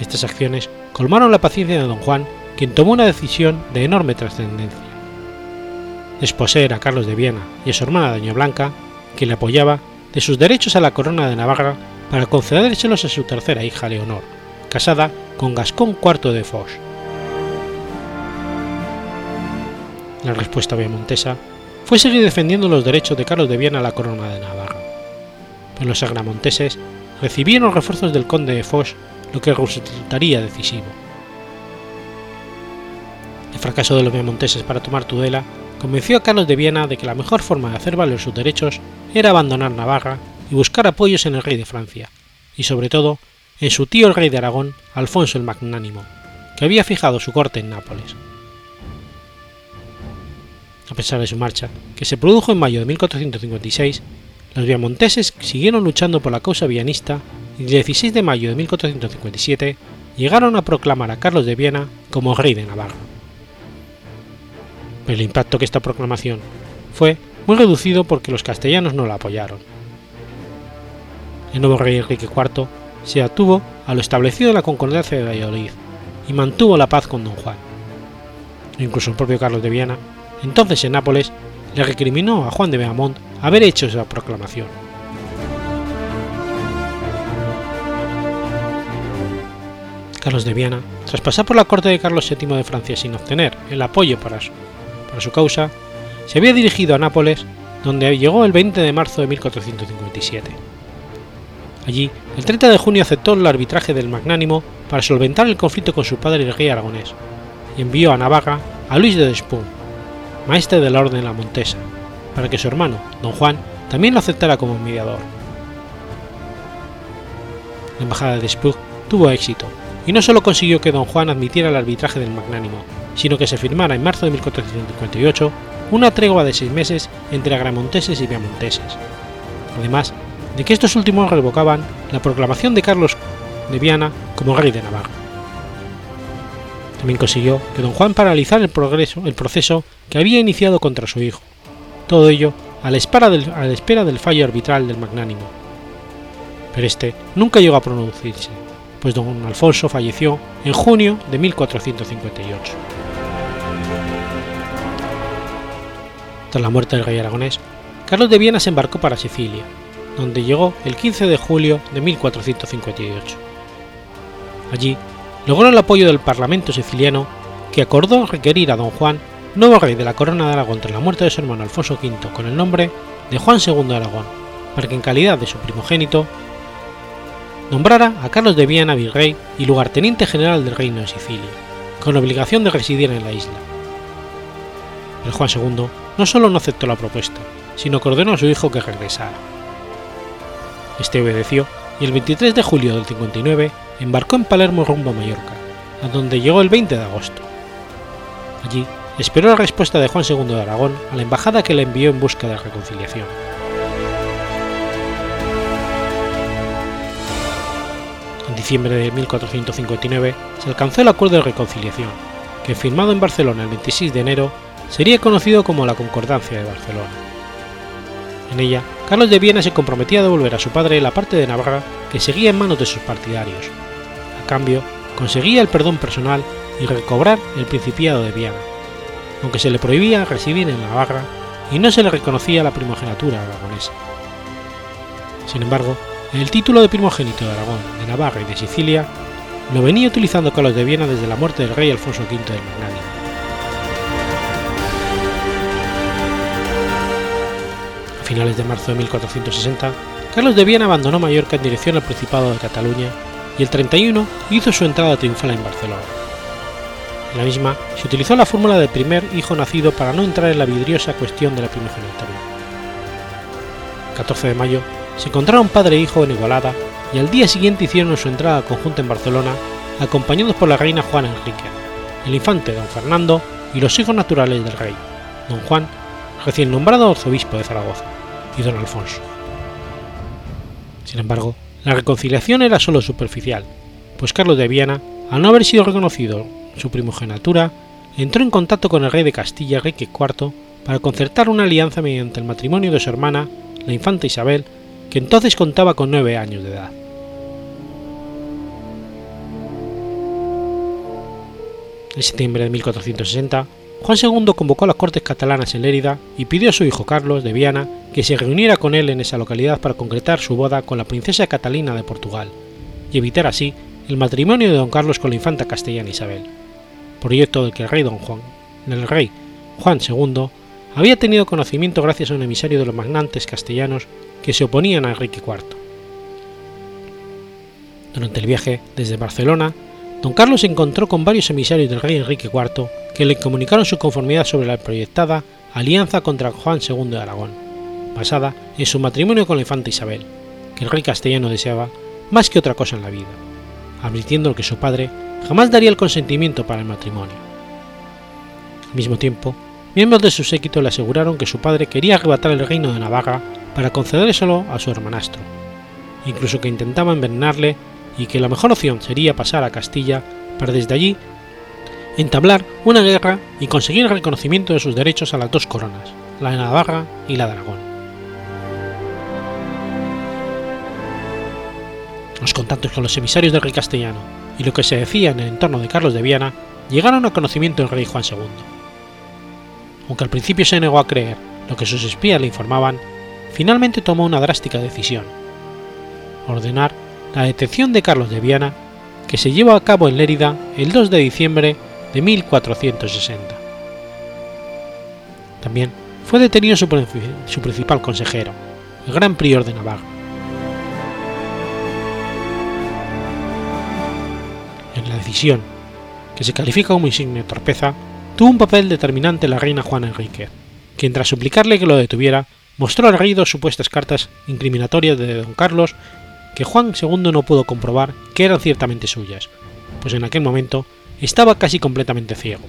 Estas acciones colmaron la paciencia de don Juan, quien tomó una decisión de enorme trascendencia. Desposeer a Carlos de Viena y a su hermana Doña Blanca, quien le apoyaba, de sus derechos a la corona de Navarra para concedérselos a su tercera hija Leonor, casada con Gascón IV de Foix. La respuesta viamontesa fue seguir defendiendo los derechos de Carlos de Viena a la corona de Navarra. Pero los agramonteses recibieron refuerzos del conde de Foix, lo que resultaría decisivo. El fracaso de los viamonteses para tomar Tudela convenció a Carlos de Viena de que la mejor forma de hacer valer sus derechos era abandonar Navarra y buscar apoyos en el rey de Francia, y sobre todo en su tío el rey de Aragón, Alfonso el Magnánimo, que había fijado su corte en Nápoles. A pesar de su marcha, que se produjo en mayo de 1456, los viamonteses siguieron luchando por la causa vianista y el 16 de mayo de 1457 llegaron a proclamar a Carlos de Viena como rey de Navarra. Pero el impacto que esta proclamación fue muy reducido porque los castellanos no la apoyaron. El nuevo rey Enrique IV se atuvo a lo establecido en la Concordancia de Valladolid y mantuvo la paz con don Juan. Incluso el propio Carlos de Viena, entonces en Nápoles, le recriminó a Juan de Beamont haber hecho esa proclamación. Carlos de Viana, tras pasar por la corte de Carlos VII de Francia sin obtener el apoyo para su, causa, se había dirigido a Nápoles, donde llegó el 20 de marzo de 1457. Allí, el 30 de junio aceptó el arbitraje del Magnánimo para solventar el conflicto con su padre el rey aragonés, y envió a Navarra a Luis de Despun, maestre de la Orden de la Montesa, para que su hermano, don Juan, también lo aceptara como mediador. La embajada de Despug tuvo éxito, y no solo consiguió que don Juan admitiera el arbitraje del Magnánimo, sino que se firmara en marzo de 1458 una tregua de seis meses entre agramonteses y viamonteses. Además de que estos últimos revocaban la proclamación de Carlos de Viana como rey de Navarra. También consiguió que don Juan paralizara el, progreso, el proceso que había iniciado contra su hijo, todo ello a la, espera del, fallo arbitral del magnánimo. Pero este nunca llegó a pronunciarse, pues don Alfonso falleció en junio de 1458. Tras la muerte del rey aragonés, Carlos de Viena se embarcó para Sicilia, donde llegó el 15 de julio de 1458. Allí logró el apoyo del Parlamento siciliano, que acordó requerir a don Juan nuevo rey de la corona de Aragón tras la muerte de su hermano Alfonso V con el nombre de Juan II de Aragón, para que en calidad de su primogénito nombrara a Carlos de Viana virrey y lugarteniente general del reino de Sicilia, con obligación de residir en la isla. El Juan II no solo no aceptó la propuesta, sino que ordenó a su hijo que regresara. Este obedeció y el 23 de julio del 59 embarcó en Palermo rumbo a Mallorca, a donde llegó el 20 de agosto. Allí esperó la respuesta de Juan II de Aragón a la embajada que le envió en busca de reconciliación. En diciembre de 1459 se alcanzó el acuerdo de reconciliación, que firmado en Barcelona el 26 de enero sería conocido como la Concordancia de Barcelona. En ella, Carlos de Viena se comprometía a devolver a su padre la parte de Navarra que seguía en manos de sus partidarios. Cambio, conseguía el perdón personal y recobrar el Principiado de Viana, aunque se le prohibía residir en Navarra y no se le reconocía la primogenitura aragonesa. Sin embargo, el título de primogénito de Aragón, de Navarra y de Sicilia lo venía utilizando Carlos de Viena desde la muerte del rey Alfonso V del Magnánimo. A finales de marzo de 1460, Carlos de Viena abandonó Mallorca en dirección al Principado de Cataluña y el 31 hizo su entrada triunfal en Barcelona. En la misma se utilizó la fórmula del primer hijo nacido para no entrar en la vidriosa cuestión de la primogenitura. El 14 de mayo se encontraron padre e hijo en Igualada y al día siguiente hicieron su entrada conjunta en Barcelona acompañados por la reina Juana Enrique, el infante don Fernando y los hijos naturales del rey, don Juan, recién nombrado arzobispo de Zaragoza, y don Alfonso. Sin embargo, la reconciliación era solo superficial, pues Carlos de Viana, al no haber sido reconocido su primogenitura, entró en contacto con el rey de Castilla, Enrique IV, para concertar una alianza mediante el matrimonio de su hermana, la infanta Isabel, que entonces contaba con nueve años de edad. En septiembre de 1460, Juan II convocó a las Cortes catalanas en Lérida y pidió a su hijo Carlos de Viana que se reuniera con él en esa localidad para concretar su boda con la princesa Catalina de Portugal y evitar así el matrimonio de don Carlos con la infanta castellana Isabel, proyecto del que el rey don Juan, el rey Juan II, había tenido conocimiento gracias a un emisario de los magnantes castellanos que se oponían a Enrique IV. Durante el viaje desde Barcelona, don Carlos se encontró con varios emisarios del rey Enrique IV que le comunicaron su conformidad sobre la proyectada alianza contra Juan II de Aragón, basada en su matrimonio con la infanta Isabel, que el rey castellano deseaba más que otra cosa en la vida, advirtiendo que su padre jamás daría el consentimiento para el matrimonio. Al mismo tiempo, miembros de su séquito le aseguraron que su padre quería arrebatar el reino de Navarra para concedérselo a su hermanastro, incluso que intentaba envenenarle y que la mejor opción sería pasar a Castilla para desde allí entablar una guerra y conseguir el reconocimiento de sus derechos a las dos coronas, la de Navarra y la de Aragón. Los contactos con los emisarios del rey castellano y lo que se decía en el entorno de Carlos de Viana llegaron a conocimiento del rey Juan II. Aunque al principio se negó a creer lo que sus espías le informaban, finalmente tomó una drástica decisión, ordenar la detención de Carlos de Viana, que se llevó a cabo en Lérida el 2 de diciembre de 1460. También fue detenido su, principal consejero, el gran prior de Navarra. En la decisión, que se califica como insigne torpeza, tuvo un papel determinante la reina Juana Enrique, quien tras suplicarle que lo detuviera, mostró al rey dos supuestas cartas incriminatorias de don Carlos que Juan II no pudo comprobar que eran ciertamente suyas, pues en aquel momento estaba casi completamente ciego.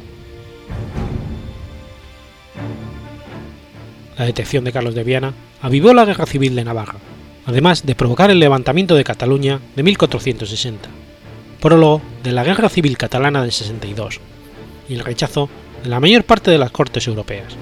La detección de Carlos de Viana avivó la guerra civil de Navarra, además de provocar el levantamiento de Cataluña de 1460, prólogo de la Guerra Civil Catalana de 62, y el rechazo de la mayor parte de las cortes europeas.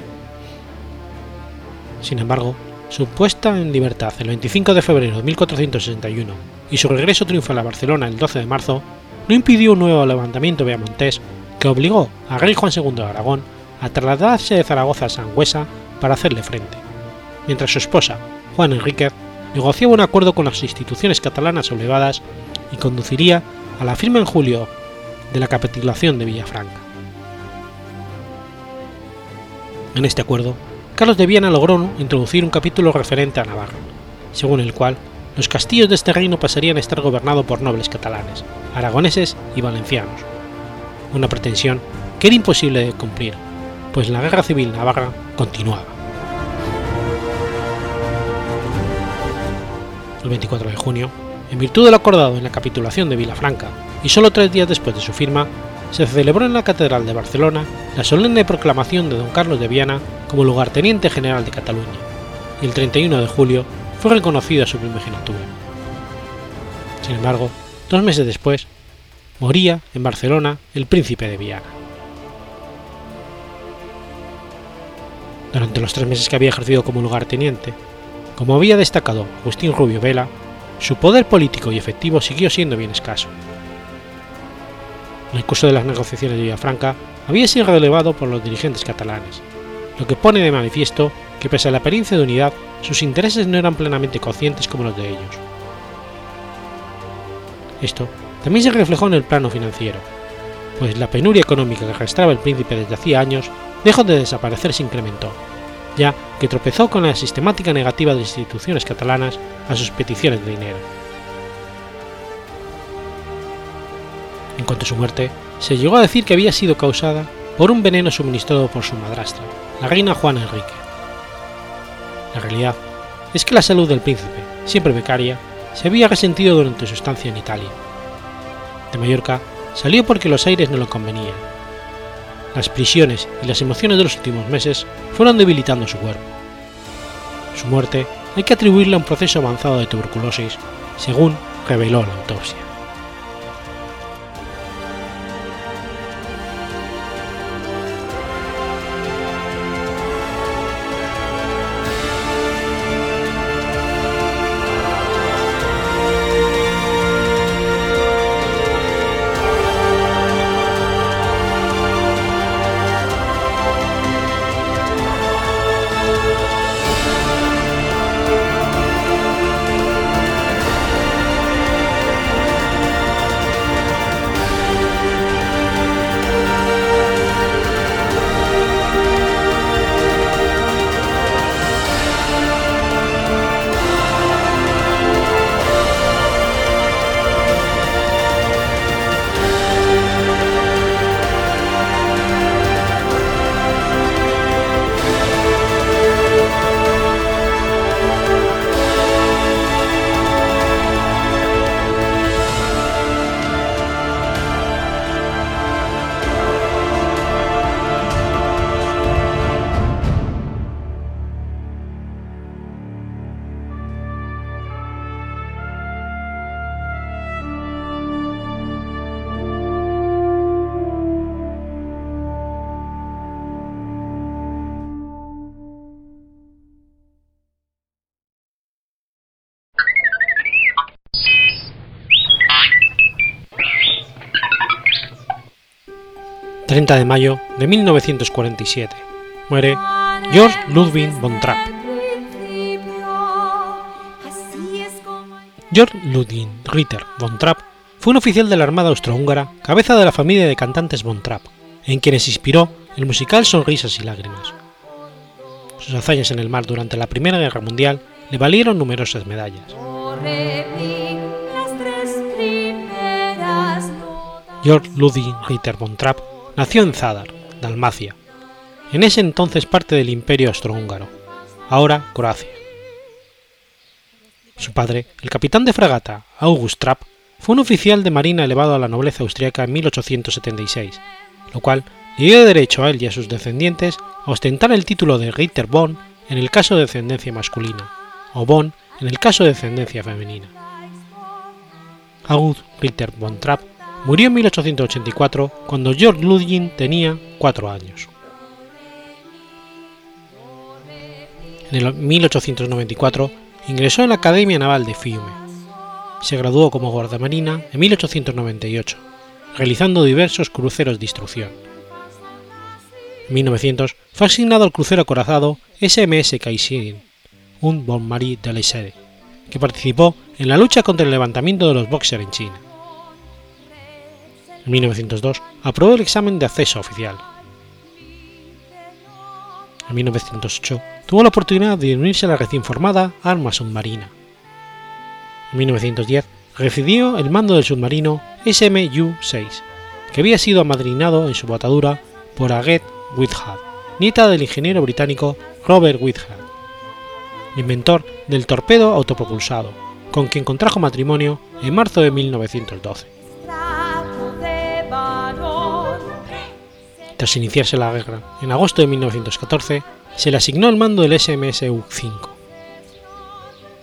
Sin embargo, su puesta en libertad el 25 de febrero de 1461 y su regreso triunfal a Barcelona el 12 de marzo no impidió un nuevo levantamiento beamontés que obligó a rey Juan II de Aragón a trasladarse de Zaragoza a Sangüesa para hacerle frente, mientras su esposa, Juan Enríquez, negociaba un acuerdo con las instituciones catalanas sublevadas y conduciría a la firma en julio de la capitulación de Villafranca. En este acuerdo, Carlos de Viana logró introducir un capítulo referente a Navarra, según el cual los castillos de este reino pasarían a estar gobernados por nobles catalanes, aragoneses y valencianos, una pretensión que era imposible de cumplir, pues la guerra civil navarra continuaba. El 24 de junio, en virtud de lo acordado en la capitulación de Vilafranca y solo tres días después de su firma, se celebró en la Catedral de Barcelona la solemne proclamación de don Carlos de Viana como lugarteniente general de Cataluña, y el 31 de julio fue reconocida su primogenitura. Sin embargo, dos meses después, moría en Barcelona el príncipe de Viana. Durante los tres meses que había ejercido como lugarteniente, como había destacado Agustín Rubio Vela, su poder político y efectivo siguió siendo bien escaso. En el curso de las negociaciones de Villafranca había sido relevado por los dirigentes catalanes, lo que pone de manifiesto que pese a la apariencia de unidad, sus intereses no eran plenamente conscientes como los de ellos. Esto también se reflejó en el plano financiero, pues la penuria económica que arrastraba el príncipe desde hacía años dejó de desaparecer se incrementó, ya que tropezó con la sistemática negativa de instituciones catalanas a sus peticiones de dinero. En cuanto a su muerte, se llegó a decir que había sido causada por un veneno suministrado por su madrastra, la reina Juana Enrique. La realidad es que la salud del príncipe, siempre becaria, se había resentido durante su estancia en Italia. De Mallorca salió porque los aires no lo convenían. Las prisiones y las emociones de los últimos meses fueron debilitando su cuerpo. Su muerte hay que atribuirle a un proceso avanzado de tuberculosis, según reveló la autopsia. 30 de mayo de 1947. Muere George Ludwig von Trapp. George Ludwig Ritter von Trapp fue un oficial de la Armada Austrohúngara, cabeza de la familia de cantantes von Trapp, en quienes inspiró el musical Sonrisas y Lágrimas. Sus hazañas en el mar durante la Primera Guerra Mundial le valieron numerosas medallas. George Ludwig Ritter von Trapp Nació en Zadar, Dalmacia, en ese entonces parte del Imperio Austrohúngaro, ahora Croacia. Su padre, el capitán de fragata August Trapp, fue un oficial de marina elevado a la nobleza austriaca en 1876, lo cual le dio derecho a él y a sus descendientes a ostentar el título de Ritter von en el caso de descendencia masculina, o von en el caso de descendencia femenina. August Ritter von Trapp Murió en 1884 cuando George Ludwig tenía cuatro años. En el 1894 ingresó en la Academia Naval de Fiume. Se graduó como guardamarina en 1898, realizando diversos cruceros de instrucción. En 1900 fue asignado al crucero acorazado SMS Kaiserin, un Bon Marie de la que participó en la lucha contra el levantamiento de los Boxers en China. En 1902 aprobó el examen de acceso oficial. En 1908 tuvo la oportunidad de unirse a la recién formada Arma Submarina. En 1910 recibió el mando del submarino SMU-6, que había sido amadrinado en su botadura por Agathe Whitehead, nieta del ingeniero británico Robert Whitehead, inventor del torpedo autopropulsado, con quien contrajo matrimonio en marzo de 1912. Tras iniciarse la guerra, en agosto de 1914, se le asignó el mando del SMSU-5.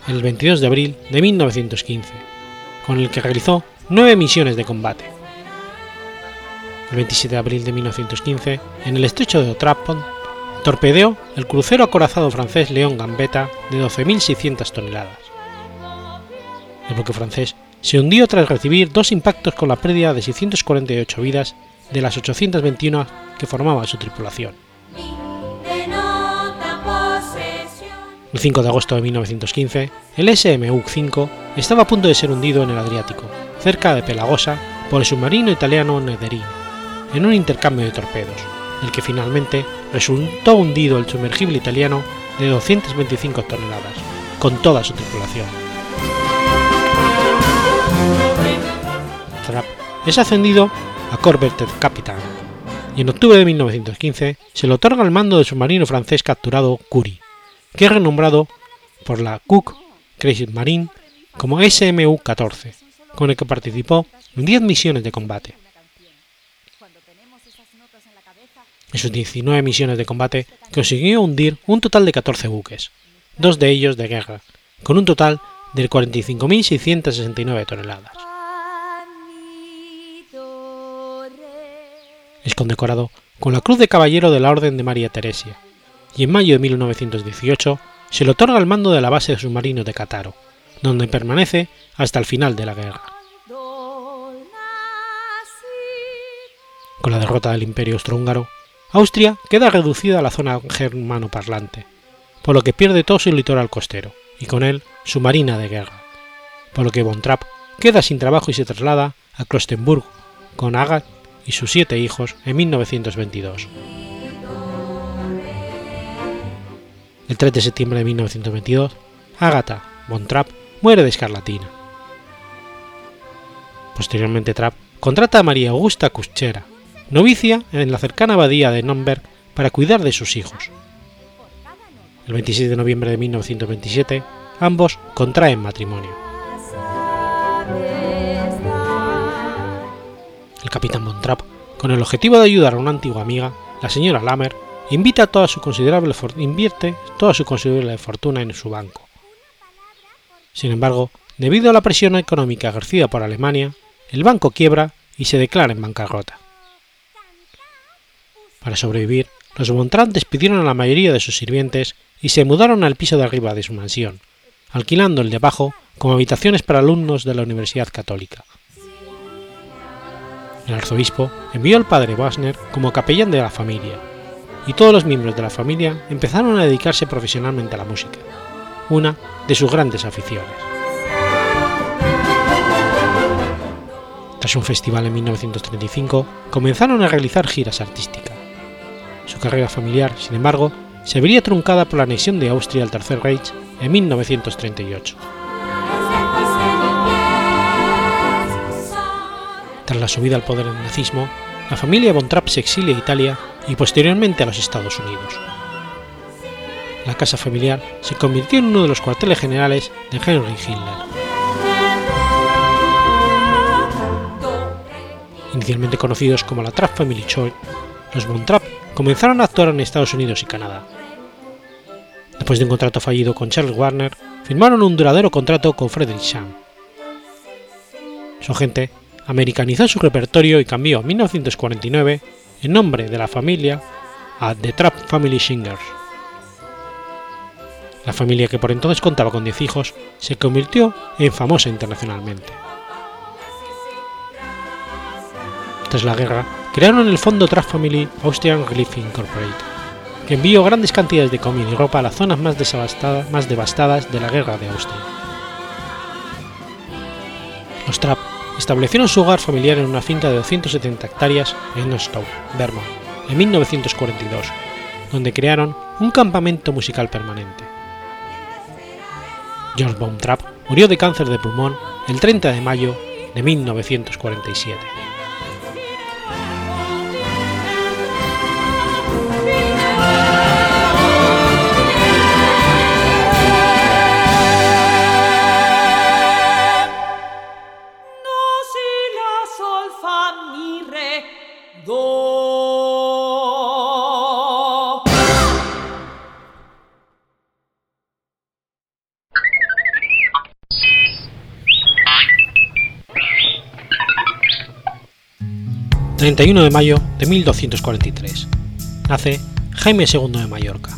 El 22 de abril de 1915, con el que realizó nueve misiones de combate. El 27 de abril de 1915, en el estrecho de Otrapon, torpedeó el crucero acorazado francés León Gambetta de 12.600 toneladas. El buque francés se hundió tras recibir dos impactos con la pérdida de 648 vidas de las 821 que formaban su tripulación. El 5 de agosto de 1915, el SMU-5 estaba a punto de ser hundido en el Adriático, cerca de Pelagosa, por el submarino italiano Nederin, en un intercambio de torpedos, del que finalmente resultó hundido el sumergible italiano de 225 toneladas, con toda su tripulación. Es ascendido a Corvette Captain y en octubre de 1915 se le otorga el mando del submarino francés capturado Curie, que es renombrado por la Cook Marine como SMU-14, con el que participó en 10 misiones de combate. En sus 19 misiones de combate consiguió hundir un total de 14 buques, dos de ellos de guerra, con un total de 45.669 toneladas. Es condecorado con la Cruz de Caballero de la Orden de María Teresia, y en mayo de 1918 se le otorga el mando de la base de submarinos de Cataro, donde permanece hasta el final de la guerra. Con la derrota del Imperio Austrohúngaro, Austria queda reducida a la zona germano-parlante, por lo que pierde todo su litoral costero, y con él su marina de guerra, por lo que von queda sin trabajo y se traslada a Klostenburg con Agat y sus siete hijos en 1922. El 3 de septiembre de 1922, Agatha von Trapp muere de escarlatina. Posteriormente Trapp contrata a María Augusta Kuschera, novicia en la cercana abadía de Nürnberg para cuidar de sus hijos. El 26 de noviembre de 1927, ambos contraen matrimonio. El capitán Von Trapp, con el objetivo de ayudar a una antigua amiga, la señora Lammer, invita invierte toda su considerable fortuna en su banco. Sin embargo, debido a la presión económica ejercida por Alemania, el banco quiebra y se declara en bancarrota. Para sobrevivir, los Trapp despidieron a la mayoría de sus sirvientes y se mudaron al piso de arriba de su mansión, alquilando el de abajo como habitaciones para alumnos de la Universidad Católica el arzobispo envió al padre Wagner como capellán de la familia, y todos los miembros de la familia empezaron a dedicarse profesionalmente a la música, una de sus grandes aficiones. Tras un festival en 1935, comenzaron a realizar giras artísticas. Su carrera familiar, sin embargo, se vería truncada por la anexión de Austria al Tercer Reich en 1938. Tras la subida al poder del nazismo, la familia von Trapp se exilia a Italia y posteriormente a los Estados Unidos. La casa familiar se convirtió en uno de los cuarteles generales de Henry Hitler. Inicialmente conocidos como la Trapp Family Choice, los von Trapp comenzaron a actuar en Estados Unidos y Canadá. Después de un contrato fallido con Charles Warner, firmaron un duradero contrato con Frederick Sham. Su agente americanizó su repertorio y cambió en 1949 el nombre de la familia a The Trap Family Singers. La familia, que por entonces contaba con 10 hijos, se convirtió en famosa internacionalmente. Tras la guerra, crearon el fondo Trap Family Austrian Relief Incorporated, que envió grandes cantidades de comida y ropa a las zonas más, más devastadas de la guerra de Austria. Los Trapp establecieron su hogar familiar en una finca de 270 hectáreas en Nostow, Vermont, en 1942, donde crearon un campamento musical permanente. George Trapp murió de cáncer de pulmón el 30 de mayo de 1947. 31 de mayo de 1243. Nace Jaime II de Mallorca.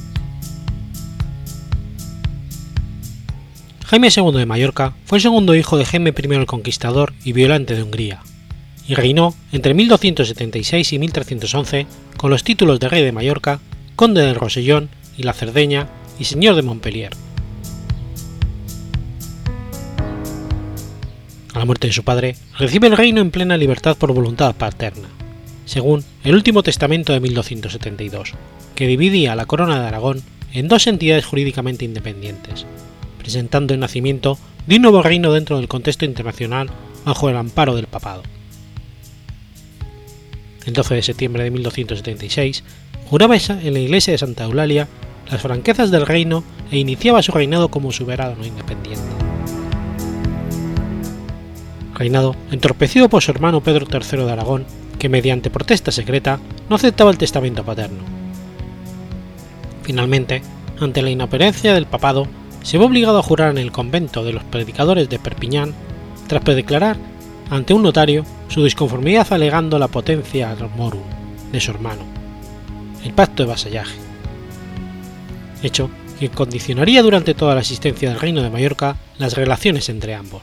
Jaime II de Mallorca fue el segundo hijo de Jaime I el Conquistador y Violante de Hungría, y reinó entre 1276 y 1311 con los títulos de Rey de Mallorca, Conde del Rosellón y la Cerdeña y Señor de Montpellier. A la muerte de su padre, recibe el reino en plena libertad por voluntad paterna según el último testamento de 1272, que dividía la corona de Aragón en dos entidades jurídicamente independientes, presentando el nacimiento de un nuevo reino dentro del contexto internacional bajo el amparo del papado. El 12 de septiembre de 1276, juraba en la iglesia de Santa Eulalia las franquezas del reino e iniciaba su reinado como soberano independiente. Reinado entorpecido por su hermano Pedro III de Aragón que mediante protesta secreta no aceptaba el testamento paterno. Finalmente, ante la inoperancia del papado, se vio obligado a jurar en el convento de los predicadores de Perpiñán tras predeclarar ante un notario su disconformidad alegando la potencia morum de su hermano, el pacto de vasallaje, hecho que condicionaría durante toda la existencia del reino de Mallorca las relaciones entre ambos.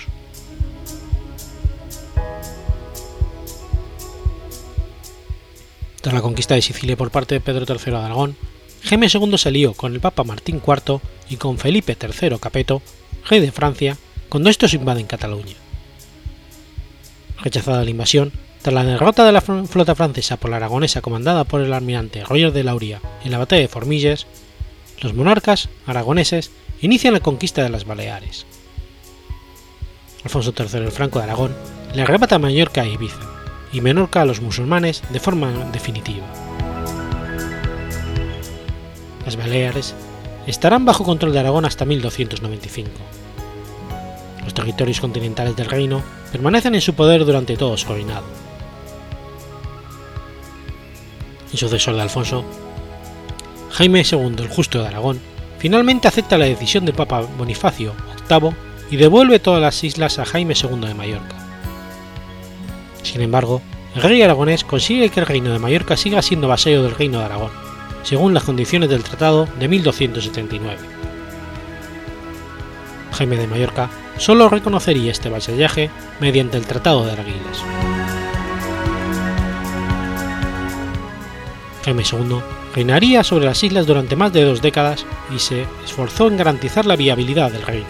Tras la conquista de Sicilia por parte de Pedro III de Aragón, Jaime II se alió con el Papa Martín IV y con Felipe III Capeto, rey de Francia, cuando estos invaden Cataluña. Rechazada la invasión, tras la derrota de la flota francesa por la aragonesa comandada por el almirante Roger de Lauria en la batalla de Formilles, los monarcas aragoneses inician la conquista de las Baleares. Alfonso III el Franco de Aragón le arrebata Mallorca e Ibiza, y Menorca a los musulmanes de forma definitiva. Las Baleares estarán bajo control de Aragón hasta 1295. Los territorios continentales del reino permanecen en su poder durante todo su reinado. En sucesor de Alfonso, Jaime II el Justo de Aragón finalmente acepta la decisión del Papa Bonifacio VIII y devuelve todas las islas a Jaime II de Mallorca. Sin embargo, el rey aragonés consigue que el reino de Mallorca siga siendo vasallo del reino de Aragón, según las condiciones del tratado de 1279. Jaime de Mallorca solo reconocería este vasallaje mediante el Tratado de Arguiles. Jaime II reinaría sobre las islas durante más de dos décadas y se esforzó en garantizar la viabilidad del reino.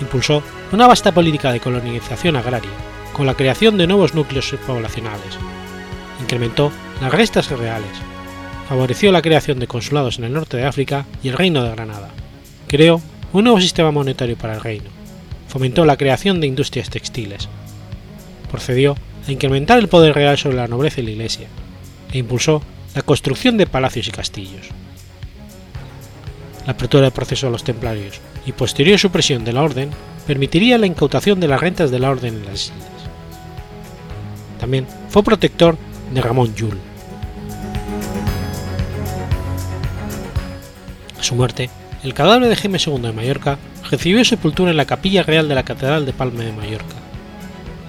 Impulsó una vasta política de colonización agraria, con la creación de nuevos núcleos poblacionales, incrementó las restas reales, favoreció la creación de consulados en el norte de África y el Reino de Granada, creó un nuevo sistema monetario para el reino, fomentó la creación de industrias textiles, procedió a incrementar el poder real sobre la nobleza y la iglesia, e impulsó la construcción de palacios y castillos. La apertura del proceso a los templarios y posterior supresión de la orden permitiría la incautación de las rentas de la orden en las islas. También fue protector de Ramón Llull. A su muerte, el cadáver de Jaime II de Mallorca recibió sepultura en la capilla real de la Catedral de Palma de Mallorca,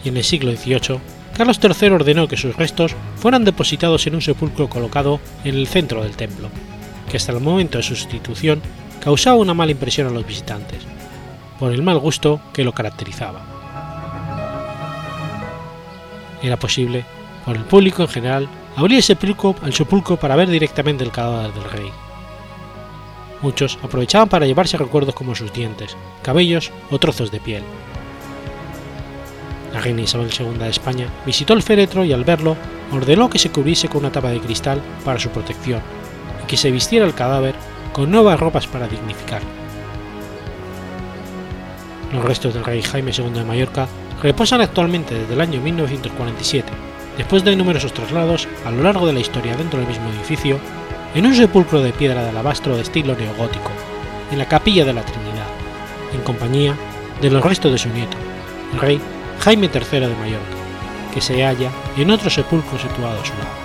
y en el siglo XVIII, Carlos III ordenó que sus restos fueran depositados en un sepulcro colocado en el centro del templo, que hasta el momento de su sustitución causaba una mala impresión a los visitantes, por el mal gusto que lo caracterizaba era posible, por el público en general, abrir el sepulcro, para ver directamente el cadáver del rey. Muchos aprovechaban para llevarse recuerdos como sus dientes, cabellos o trozos de piel. La reina Isabel II de España visitó el féretro y al verlo ordenó que se cubriese con una tapa de cristal para su protección y que se vistiera el cadáver con nuevas ropas para dignificarlo. Los restos del rey Jaime II de Mallorca reposan actualmente desde el año 1947, después de numerosos traslados a lo largo de la historia dentro del mismo edificio, en un sepulcro de piedra de alabastro de estilo neogótico, en la capilla de la Trinidad, en compañía de los restos de su nieto, el rey Jaime III de Mallorca, que se halla en otro sepulcro situado a su lado.